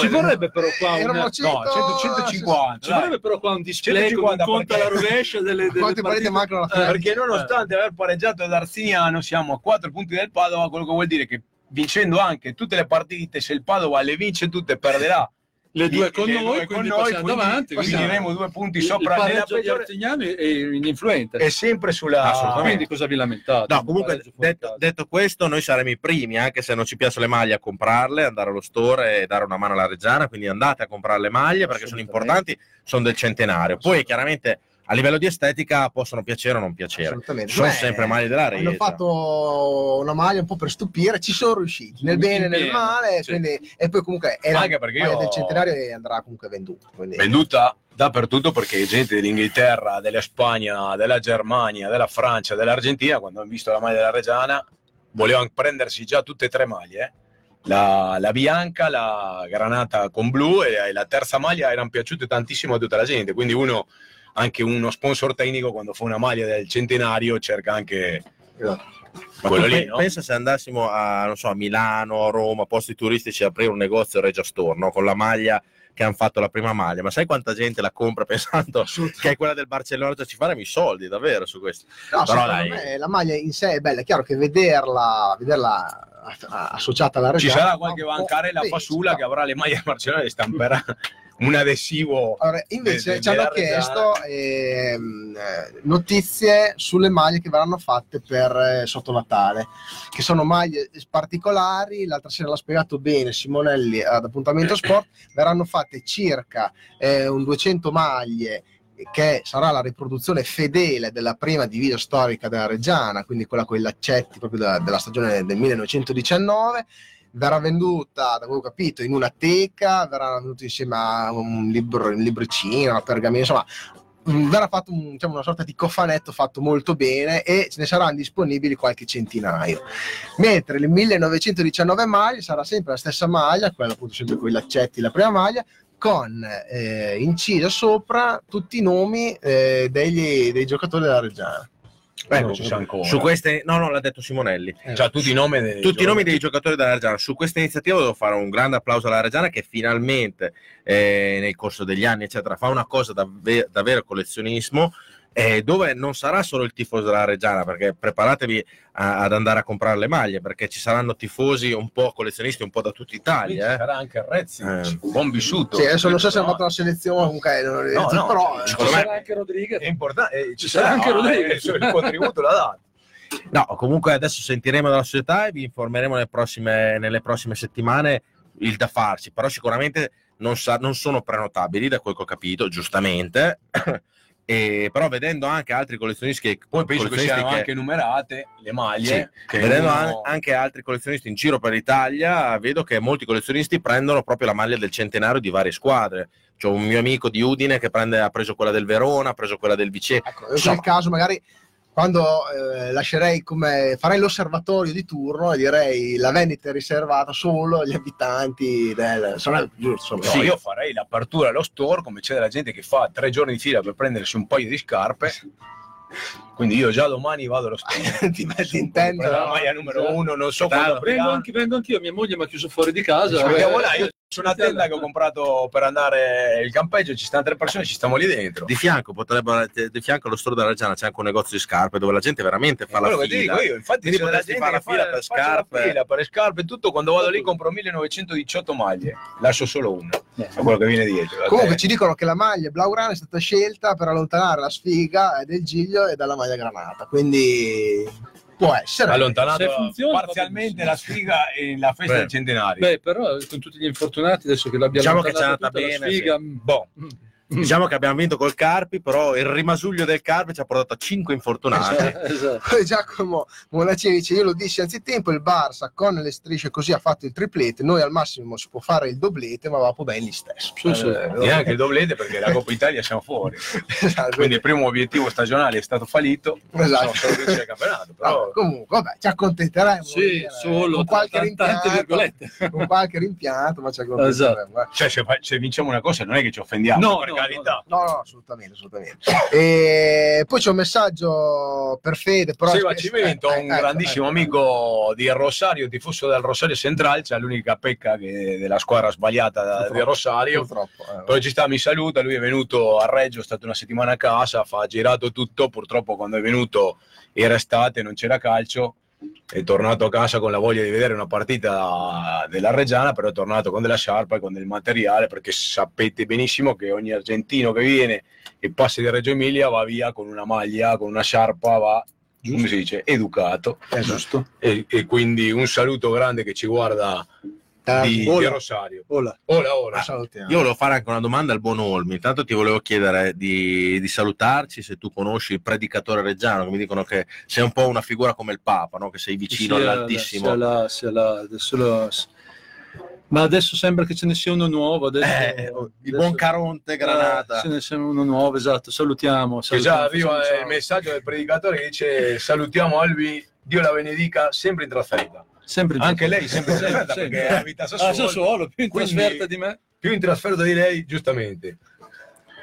Ci vorrebbe però qua una- 100, No, 100, 150. Ci dai. vorrebbe però qua un display 150 con un conto alla rovescia delle, delle Quante partite mancano alla fine? Perché nonostante aver pareggiato l'Arsiniano siamo a 4 punti del Padova, quello che vuol dire che vincendo anche tutte le partite, se il Padova le vince tutte perderà Le due con le noi, due quindi con noi, passiamo quindi finiremo due punti il- sopra il pareggio di peggiore- Artignano è ininfluente. è sempre sulla Assolutamente. Quindi cosa vi lamentate? No, Un comunque detto, detto questo, noi saremo i primi, anche se non ci piacciono le maglie, a comprarle, andare allo store e dare una mano alla Reggiana. Quindi andate a comprare le maglie perché sono importanti, sono del centenario. Poi chiaramente a livello di estetica possono piacere o non piacere. Sono Beh, sempre maglie della Hanno Regia. fatto una maglia un po' per stupire, ci sono riusciti nel bene e nel male, sì. quindi- e poi comunque è la Anche maglia io- del centenario e andrà comunque venduta. quindi- venduta dappertutto perché gente dell'Inghilterra, della Spagna, della Germania, della Francia, dell'Argentina, quando hanno visto la maglia della Reggiana, volevano prendersi già tutte e tre maglie. eh. La, la bianca, la granata con blu e la terza maglia erano piaciute tantissimo a tutta la gente. Quindi uno, anche uno sponsor tecnico, quando fa una maglia del centenario, cerca anche Esatto. Quello lì. no? pensa se andassimo a, non so, a Milano, a Roma, posti turistici, aprire un negozio Regia Store no? con la maglia che hanno fatto la prima maglia, ma sai quanta gente la compra pensando che è quella del Barcellona, cioè ci faremo i soldi davvero su questo. No, Però dai. me la maglia in sé è bella, è chiaro che vederla, vederla associata alla Ci Reggiana sarà qualche bancarella sì, fasula ci che avrà le maglie del Barcellona e stamperà un adesivo. Allora, invece de- de- ci hanno della chiesto eh, notizie sulle maglie che verranno fatte per eh, sotto Natale, che sono maglie particolari. L'altra sera l'ha spiegato bene Simonelli ad Appuntamento Sport. Verranno fatte circa eh, un 200 maglie che sarà la riproduzione fedele della prima divisa storica della Reggiana, quindi quella con i laccetti proprio da- della stagione del 1919 verrà venduta, da quello che ho capito, in una teca, verrà venduta insieme a un, libro, un libricino, una pergamena, insomma, mm, verrà fatto un- diciamo, una sorta di cofanetto fatto molto bene e ce ne saranno disponibili qualche centinaio. Mentre le 1919 maglie sarà sempre la stessa maglia, quella appunto sempre con i laccetti, la prima maglia, con eh, incisa sopra tutti i nomi eh, degli- dei giocatori della Reggiana. Ecco, Non ci sa ancora. Su queste, no, no, l'ha detto Simonelli. Cioè, tutti i nomi dei Tutti i nomi giocatori. dei giocatori della Reggiana. Su questa iniziativa devo fare un grande applauso alla Reggiana che finalmente eh, nel corso degli anni eccetera fa una cosa da, ve- da vero collezionismo eh, dove non sarà solo il tifoso della Reggiana perché preparatevi a- ad andare a comprare le maglie perché ci saranno tifosi un po' collezionisti un po' da tutta Italia. ci eh. sarà anche Rezzi, Eh. buon vissuto. Sì, adesso non so se hanno No, fatto la selezione, comunque, No, no, però eh, Ci me- sarà anche Rodriguez. È importante, eh, ci Ci sarà sarà anche Rodriguez. eh, il contributo l'ha dato. No, comunque adesso sentiremo dalla società e vi informeremo nelle prossime, nelle prossime settimane il da farsi, però sicuramente non, sa- non sono prenotabili da quel che ho capito, giustamente, E, però vedendo anche altri collezionisti che Poi penso che siano che- anche numerate le maglie. che vedendo uno- an- anche altri collezionisti in giro per l'Italia, vedo che molti collezionisti prendono proprio la maglia del centenario di varie squadre. C'è un mio amico di Udine che prende- ha preso quella del Verona, ha preso quella del Vicenza. Ecco, io nel caso magari quando eh, lascerei come farei l'osservatorio di turno e direi la vendita è riservata solo agli abitanti del sono giusto insomma, No, sì. io farei l'apertura allo store come c'è della gente che fa tre giorni di fila per prendersi un paio di scarpe. Quindi io già domani vado allo store. ti metti in tenda la maglia numero uno, non so Vengo quando aprirà. anche, vengo anch'io, mia moglie mi ha chiuso fuori di casa. Eh, là, io sono una tenda che ho comprato per andare il campeggio, ci stanno tre persone, ci stiamo lì dentro. Di fianco, potrebbero, di fianco allo store della Reggiana c'è anche un negozio di scarpe dove la gente veramente fa la quello che ti fila. dico io, infatti Quindi c'è potresti gente fare la fila per la scarpe. fila per scarpe tutto, quando vado lì compro 1918 maglie, lascio solo una, è quello che viene dietro. comunque Eh, ci dicono che la maglia blaugrana è stata scelta per allontanare la sfiga del Giglio e dalla maglia granata quindi può essere Se allontanato funziona, parzialmente la sfiga e la festa Beh. del centenario. Beh, però con tutti gli infortunati adesso che l'abbiamo Diciamo che andata allontanata tutta la bene, sfiga, sì. boh, mm. Diciamo che abbiamo vinto col Carpi, però il rimasuglio del Carpi ci ha portato a 5 infortunati. Esatto, esatto. Poi Giacomo Monacini dice io lo dissi anzitempo il Barça con le strisce così ha fatto il triplete noi al massimo si può fare il doblete ma va bene gli stesso Sì, sì. Eh, neanche il doblete perché la Coppa Italia siamo fuori. esatto, Quindi il primo obiettivo stagionale è stato fallito, Esatto. siamo solo vincere il campionato, però Vabbè, comunque vabbè ci accontenteremo Sì, dire, solo con qualche rimpianto con qualche rimpianto ma ci accontenteremo eh. cioè, se, se vinciamo una cosa non è che ci offendiamo, No, no, carità. No, no, assolutamente, assolutamente. E poi c'è un messaggio per Fede. Però Sì, ma eh, Cimento, eh, un ecco, grandissimo ecco. amico di Rosario, tifoso del Rosario Central, c'è l'unica pecca che- della squadra sbagliata di Rosario. Purtroppo. eh, Poi ci sta, mi saluta, lui è venuto a Reggio, è stato una settimana a casa, fa, ha girato tutto, purtroppo quando è venuto era estate, non c'era calcio, è tornato a casa con la voglia di vedere una partita della Reggiana, però è tornato con della sciarpa e con del materiale, perché sapete benissimo che ogni argentino che viene e passa di Reggio Emilia va via con una maglia, con una sciarpa, va, come si dice, educato. È giusto. E, e quindi un saluto grande che ci guarda di, di Ora, Rosario. ora, Ora, ora. la salutiamo. Io volevo fare anche una domanda al buon Olmi. Intanto ti volevo chiedere di, di salutarci se tu conosci il predicatore reggiano, che mi dicono che sei un po' una figura come il Papa, no? che sei vicino Sia- all'altissimo. sia la- sia la- adesso lo- ma adesso sembra che ce ne sia uno nuovo. Adesso, Eh, il adesso- buon Caronte Granata. Eh, ce ne sia uno nuovo, esatto. Salutiamo. Che già salutiamo, arriva il messaggio del predicatore che dice salutiamo Albi, Dio la benedica, sempre in trasferita. Sempre Anche lei sempre in trasferita Sempre, perché sempre. abita a Ah, Sassuolo, Sassuolo, più in Quindi- trasferta di me. più in trasferta di lei, giustamente.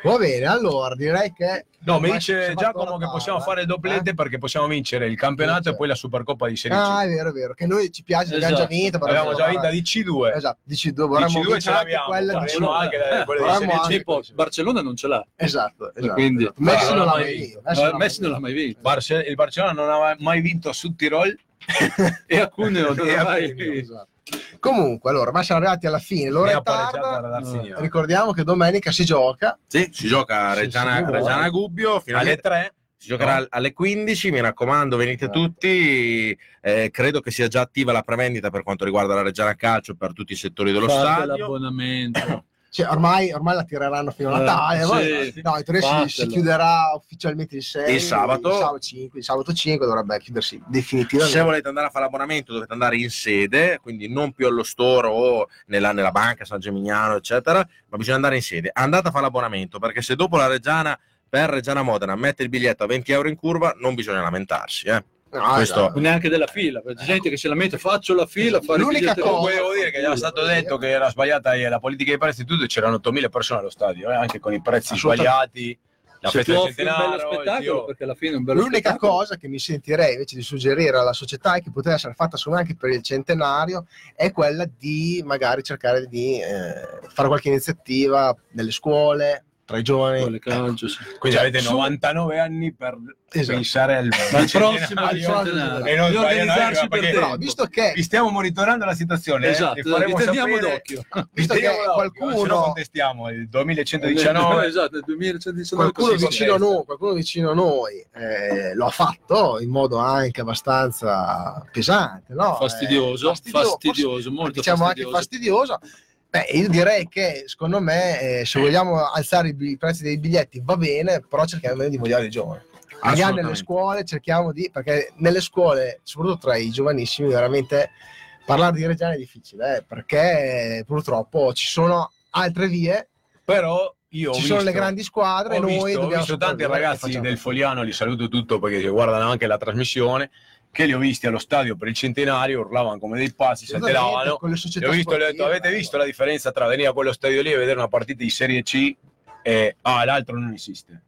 Va bene, allora direi che. No, mi dice Giacomo che possiamo a fare il doblete eh? perché possiamo vincere il campionato Sì, e poi la Supercoppa di Serie C. Ah, è vero, è vero. Che noi ci piace, abbiamo già Esatto. vinto. Abbiamo già vinta di C2. Esatto, Di vorremmo C2 ce l'abbiamo, quella di faremo C2. anche quella di Serie C. Tipo, Barcellona non ce l'ha. Esatto, esatto. quindi- esatto. Messi non l'ha mai vinto. Eh, Messi non l'ha mai vinto. Il Barcellona non ha mai vinto su Tirol E a Cuneo non E mai. Esatto. Comunque, allora, ma siamo arrivati alla fine. L'ora tarda. Ricordiamo che domenica si gioca. Sì, si gioca a Reggiana, sì, Reggiana Gubbio. Alle Finalmente 3 si giocherà No. alle 15. Mi raccomando, venite Eh. tutti. Eh, credo che sia già attiva la prevendita per quanto riguarda la Reggiana Calcio per tutti i settori dello Fate stadio. l'abbonamento. Cioè, ormai, ormai la tireranno fino a Eh, Natale. sì. poi- no, in teoria si, si chiuderà ufficialmente il 6. Il sabato. Il sabato 5, il sabato 5 dovrebbe chiudersi definitivamente. Se volete andare a fare l'abbonamento dovete andare in sede, quindi non più allo store o nella, nella banca San Gemignano, eccetera, ma bisogna andare in sede. Andate a fare l'abbonamento perché se dopo la Reggiana per Reggiana Modena mette il biglietto a 20 euro in curva non bisogna lamentarsi. Eh. No, Questo- esatto. Neanche della fila, c'è gente che se la mette, faccio la fila, fare L'unica cosa- dire che era stato detto che era sbagliata la politica dei prezzi tutto, e c'erano 8.000 persone allo stadio, eh, anche con i prezzi sbagliati, la se festa centenario, perché alla fine è un bello L'unica spettacolo. cosa che mi sentirei invece di suggerire alla società e che poteva essere fatta secondo me anche per il centenario è quella di magari cercare di eh, fare qualche iniziativa nelle scuole, tra i giovani. Con le calcio, sì. Quindi Cioè, avete su- 99 anni per Esatto. pensare al il prossimo bicentenario. E non organizzarsi perché- per tempo. visto che, Vi stiamo monitorando la situazione, eh, Esatto, vi vi faremo teniamo sapere- d'occhio. visto che qualcuno- no contestiamo il 2119 esatto, nel 2019 qualcuno vicino, noi, qualcuno vicino a noi eh, lo ha fatto in modo anche abbastanza pesante, no? fastidioso, Eh, fastidioso, forse- molto diciamo fastidioso. anche fastidioso. Beh, io direi che secondo me, eh, se vogliamo alzare i, prezzi dei biglietti va bene, però cerchiamo di motivare i giovani. Magari nelle scuole cerchiamo di, perché nelle scuole, soprattutto tra i giovanissimi, veramente parlare di Reggiana è difficile, eh, perché purtroppo ci sono altre vie, Però io ci visto, sono le grandi squadre ho noi visto, dobbiamo visto tanti sopravvivere e ragazzi del così. Foliano, li saluto tutto perché guardano anche la trasmissione, che li ho visti allo stadio per il centenario, urlavano come dei pazzi, saltellavano. con le Li ho visto, le ho detto, avete visto la differenza tra venire a quello stadio lì e vedere una partita di Serie C e ah, l'altro non esiste.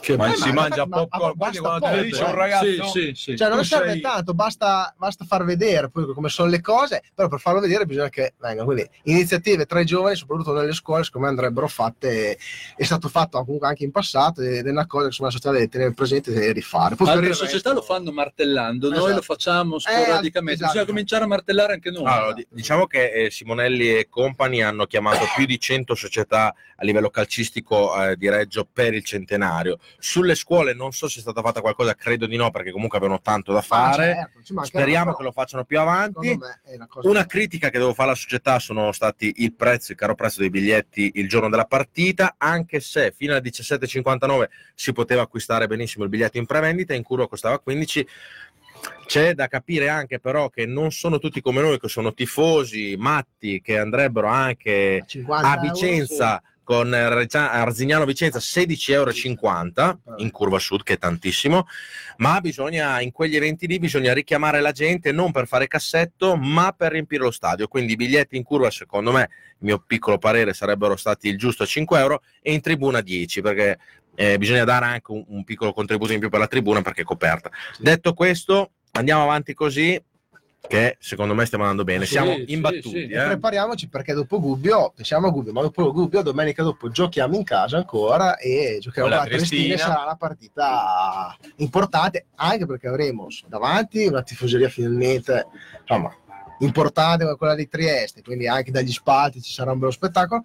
Che Ma Eh, si ma- mangia ma- ma popcorn, basta quindi quando te dice eh. un ragazzo Sì, sì, sì. Cioè, non tu serve sei- tanto, basta, basta far vedere poi come sono le cose, però per farlo vedere bisogna che vengano. Quindi iniziative tra i giovani, soprattutto nelle scuole, secondo me andrebbero fatte. È stato fatto comunque anche in passato ed è una cosa che insomma, la società deve tenere presente e rifare. Poi per Altre il società resto- lo fanno martellando, noi Esatto. lo facciamo sporadicamente. esatto. Bisogna cominciare a martellare anche noi. Allora, di- diciamo che eh, Simonelli e compagni hanno chiamato più di 100 società a livello calcistico eh, di Reggio per il centenario. Sulle scuole non so se è stata fatta qualcosa, credo di no, perché comunque avevano tanto da Ah, fare. certo, ci mancherà, Speriamo che lo facciano più avanti. una Una critica che devo fare alla società sono stati il prezzo, il caro prezzo dei biglietti il giorno della partita, anche se fino alle 17.59 si poteva acquistare benissimo il biglietto in prevendita, in curva costava 15. C'è da capire anche però che non sono tutti come noi, che sono tifosi matti, che andrebbero anche 50 a euro, Vicenza con Reggia- Arzignano Vicenza 16,50 euro in curva sud, che è tantissimo, ma bisogna in quegli eventi lì bisogna richiamare la gente non per fare cassetto, ma per riempire lo stadio. Quindi i biglietti in curva, secondo me, il mio piccolo parere, sarebbero stati il giusto a 5 euro e in tribuna 10, perché eh, bisogna dare anche un, un piccolo contributo in più per la tribuna perché è coperta. Detto questo, andiamo avanti così, che secondo me stiamo andando bene. Sì, Siamo sì, imbattuti. sì. E eh. prepariamoci perché dopo Gubbio, pensiamo a Gubbio, ma dopo Gubbio, domenica dopo giochiamo in casa ancora e giochiamo Con la. Triestina. Sarà una partita importante anche perché avremo davanti una tifoseria finalmente insomma, importante come quella di Trieste, quindi anche dagli spalti ci sarà un bello spettacolo.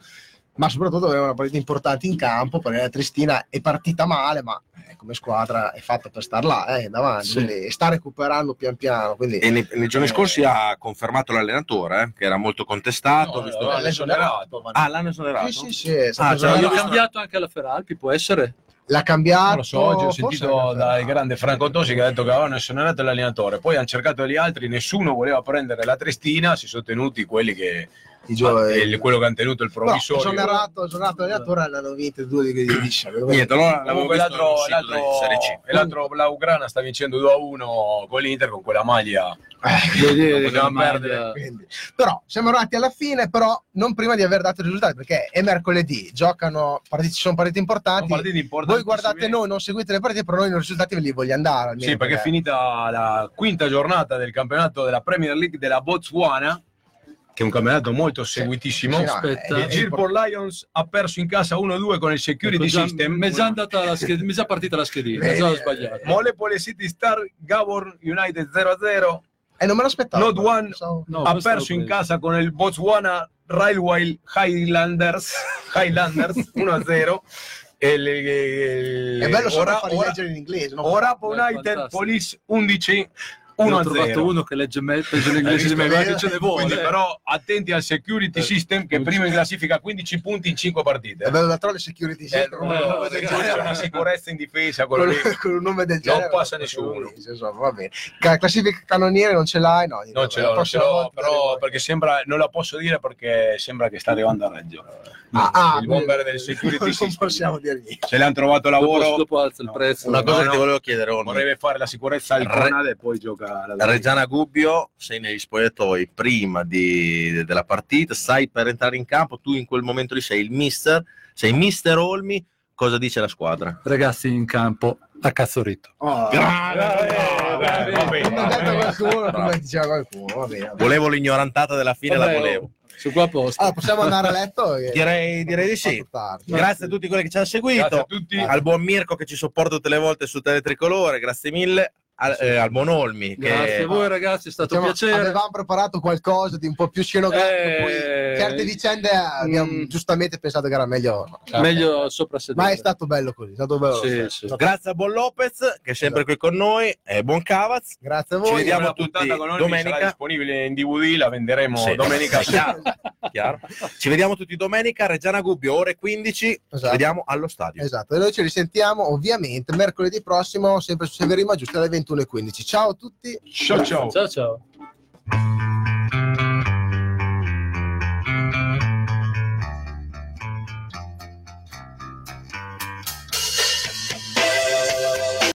Ma soprattutto avremo una partita importante in campo perché la Triestina è partita male, ma eh, come squadra è fatta per star là, eh, davanti, Sì. quindi sta recuperando pian piano. Quindi E nei, nei giorni Eh. scorsi ha confermato l'allenatore, eh, che era molto contestato. No, visto- no, l'ha esonerato, ma- Ah, l'hanno esonerato? Sì, sì, sì, Ah, cioè, L'hanno cambiato anche alla Feralpi, può essere? l'ha cambiato. Non lo so, oggi ho sentito dal grande Franco Tosi che ha detto che avevano esonerato l'allenatore, poi hanno cercato gli altri, nessuno voleva prendere la Trestina, si sono tenuti quelli che. Il- quello che hanno tenuto il No, provvisorio. esonerato, esonerato l'allenatore l'hanno vinto due di, di, di Niente, allora Comunque l'altro, l'altro, Blaugrana sta vincendo 2 a 1 con l'Inter con quella maglia. Potevamo maglia- però siamo arrivati alla fine, però non prima di aver dato i risultati, perché è mercoledì, giocano partite, ci sono partite importanti. Sono partite importanti. Voi guardate noi, non seguite le partite, però noi i risultati ve li voglio andare. almeno, Sì, perché è finita la quinta giornata del campionato della Premier League della Botswana, che è un campionato molto seguitissimo. Sì, Aspetta. Il è Girport Lions ha perso in casa 1-2 con il Security Ecco, System. Mi è già, andata la sched- mi è già partita la schedina, Bene. già ho sbagliato. Molepole City Star, Gabor United 0-0. E non me l'aspettavo. Not one. No, ha perso in casa con il Botswana Railway Highlanders, Highlanders 1-0. Il, il- È bello solo ora, farli ora, leggere in inglese. no? Orapo Beh, United fantastico. Police 11 Ne ho trovato 1-0. uno che legge me- peggio l'inglese di me, visto? ma che ce ne vuole. Quindi, però attenti al security Eh. system che prima in classifica 15 punti in 5 partite. È bello da troll security Eh, system, un no, c'è una sicurezza in difesa con, un nome del genere passa nessuno. Va bene. Ca- classifica cannoniere non ce l'hai? No, Non ce l'ho, non ce l'ho, però perché sembra, non la posso dire perché sembra che sta arrivando a Reggio. Ah, ah, il bomber del security non possiamo dire niente. Se le hanno trovato Dopo, lavoro, dopo alza il No. prezzo. Una No, cosa che no. ti volevo chiedere, Olmi. vorrebbe fare la sicurezza al Re- Conad e poi gioca alla Reggiana Gubbio, sei negli spogliatoi prima di- della partita, sai per entrare in campo, tu in quel momento lì sei il mister, sei mister Olmi, cosa dice la squadra? Ragazzi in campo a cazzorito. Oh. Volevo l'ignorantata della fine, la Vabbè, volevo. Su qua a posto. Allora, possiamo andare a letto? Direi, direi di sì. Grazie a tutti quelli che ci hanno Grazie a seguito, tutti. al buon Mirko che ci sopporta tutte le volte su Teletricolore, grazie mille. Al, eh, al Monolmi. che- Grazie a voi ragazzi, è stato Diciamo, un piacere. Avevamo preparato qualcosa di un po' più scenografico, Eh, poi certe vicende abbiamo mm. giustamente pensato che era meglio. Meglio sopra sedere. Ma è stato bello così, è stato bello. Sì, sì. Grazie a Bon Lopez, che è sempre qui con noi, e buon Cavaz. Grazie a Ci voi. vediamo la puntata tutti con domenica. sarà disponibile in DVD, la venderemo Sì, domenica chiaro, chiaro. Ci vediamo tutti domenica, Reggiana Gubbio, ore 15. Ci Esatto. vediamo allo stadio. Esatto, e noi ci risentiamo ovviamente mercoledì prossimo, sempre su Severino Giusto alle 21.15. Ciao a tutti. Ciao ciao. Ciao ciao.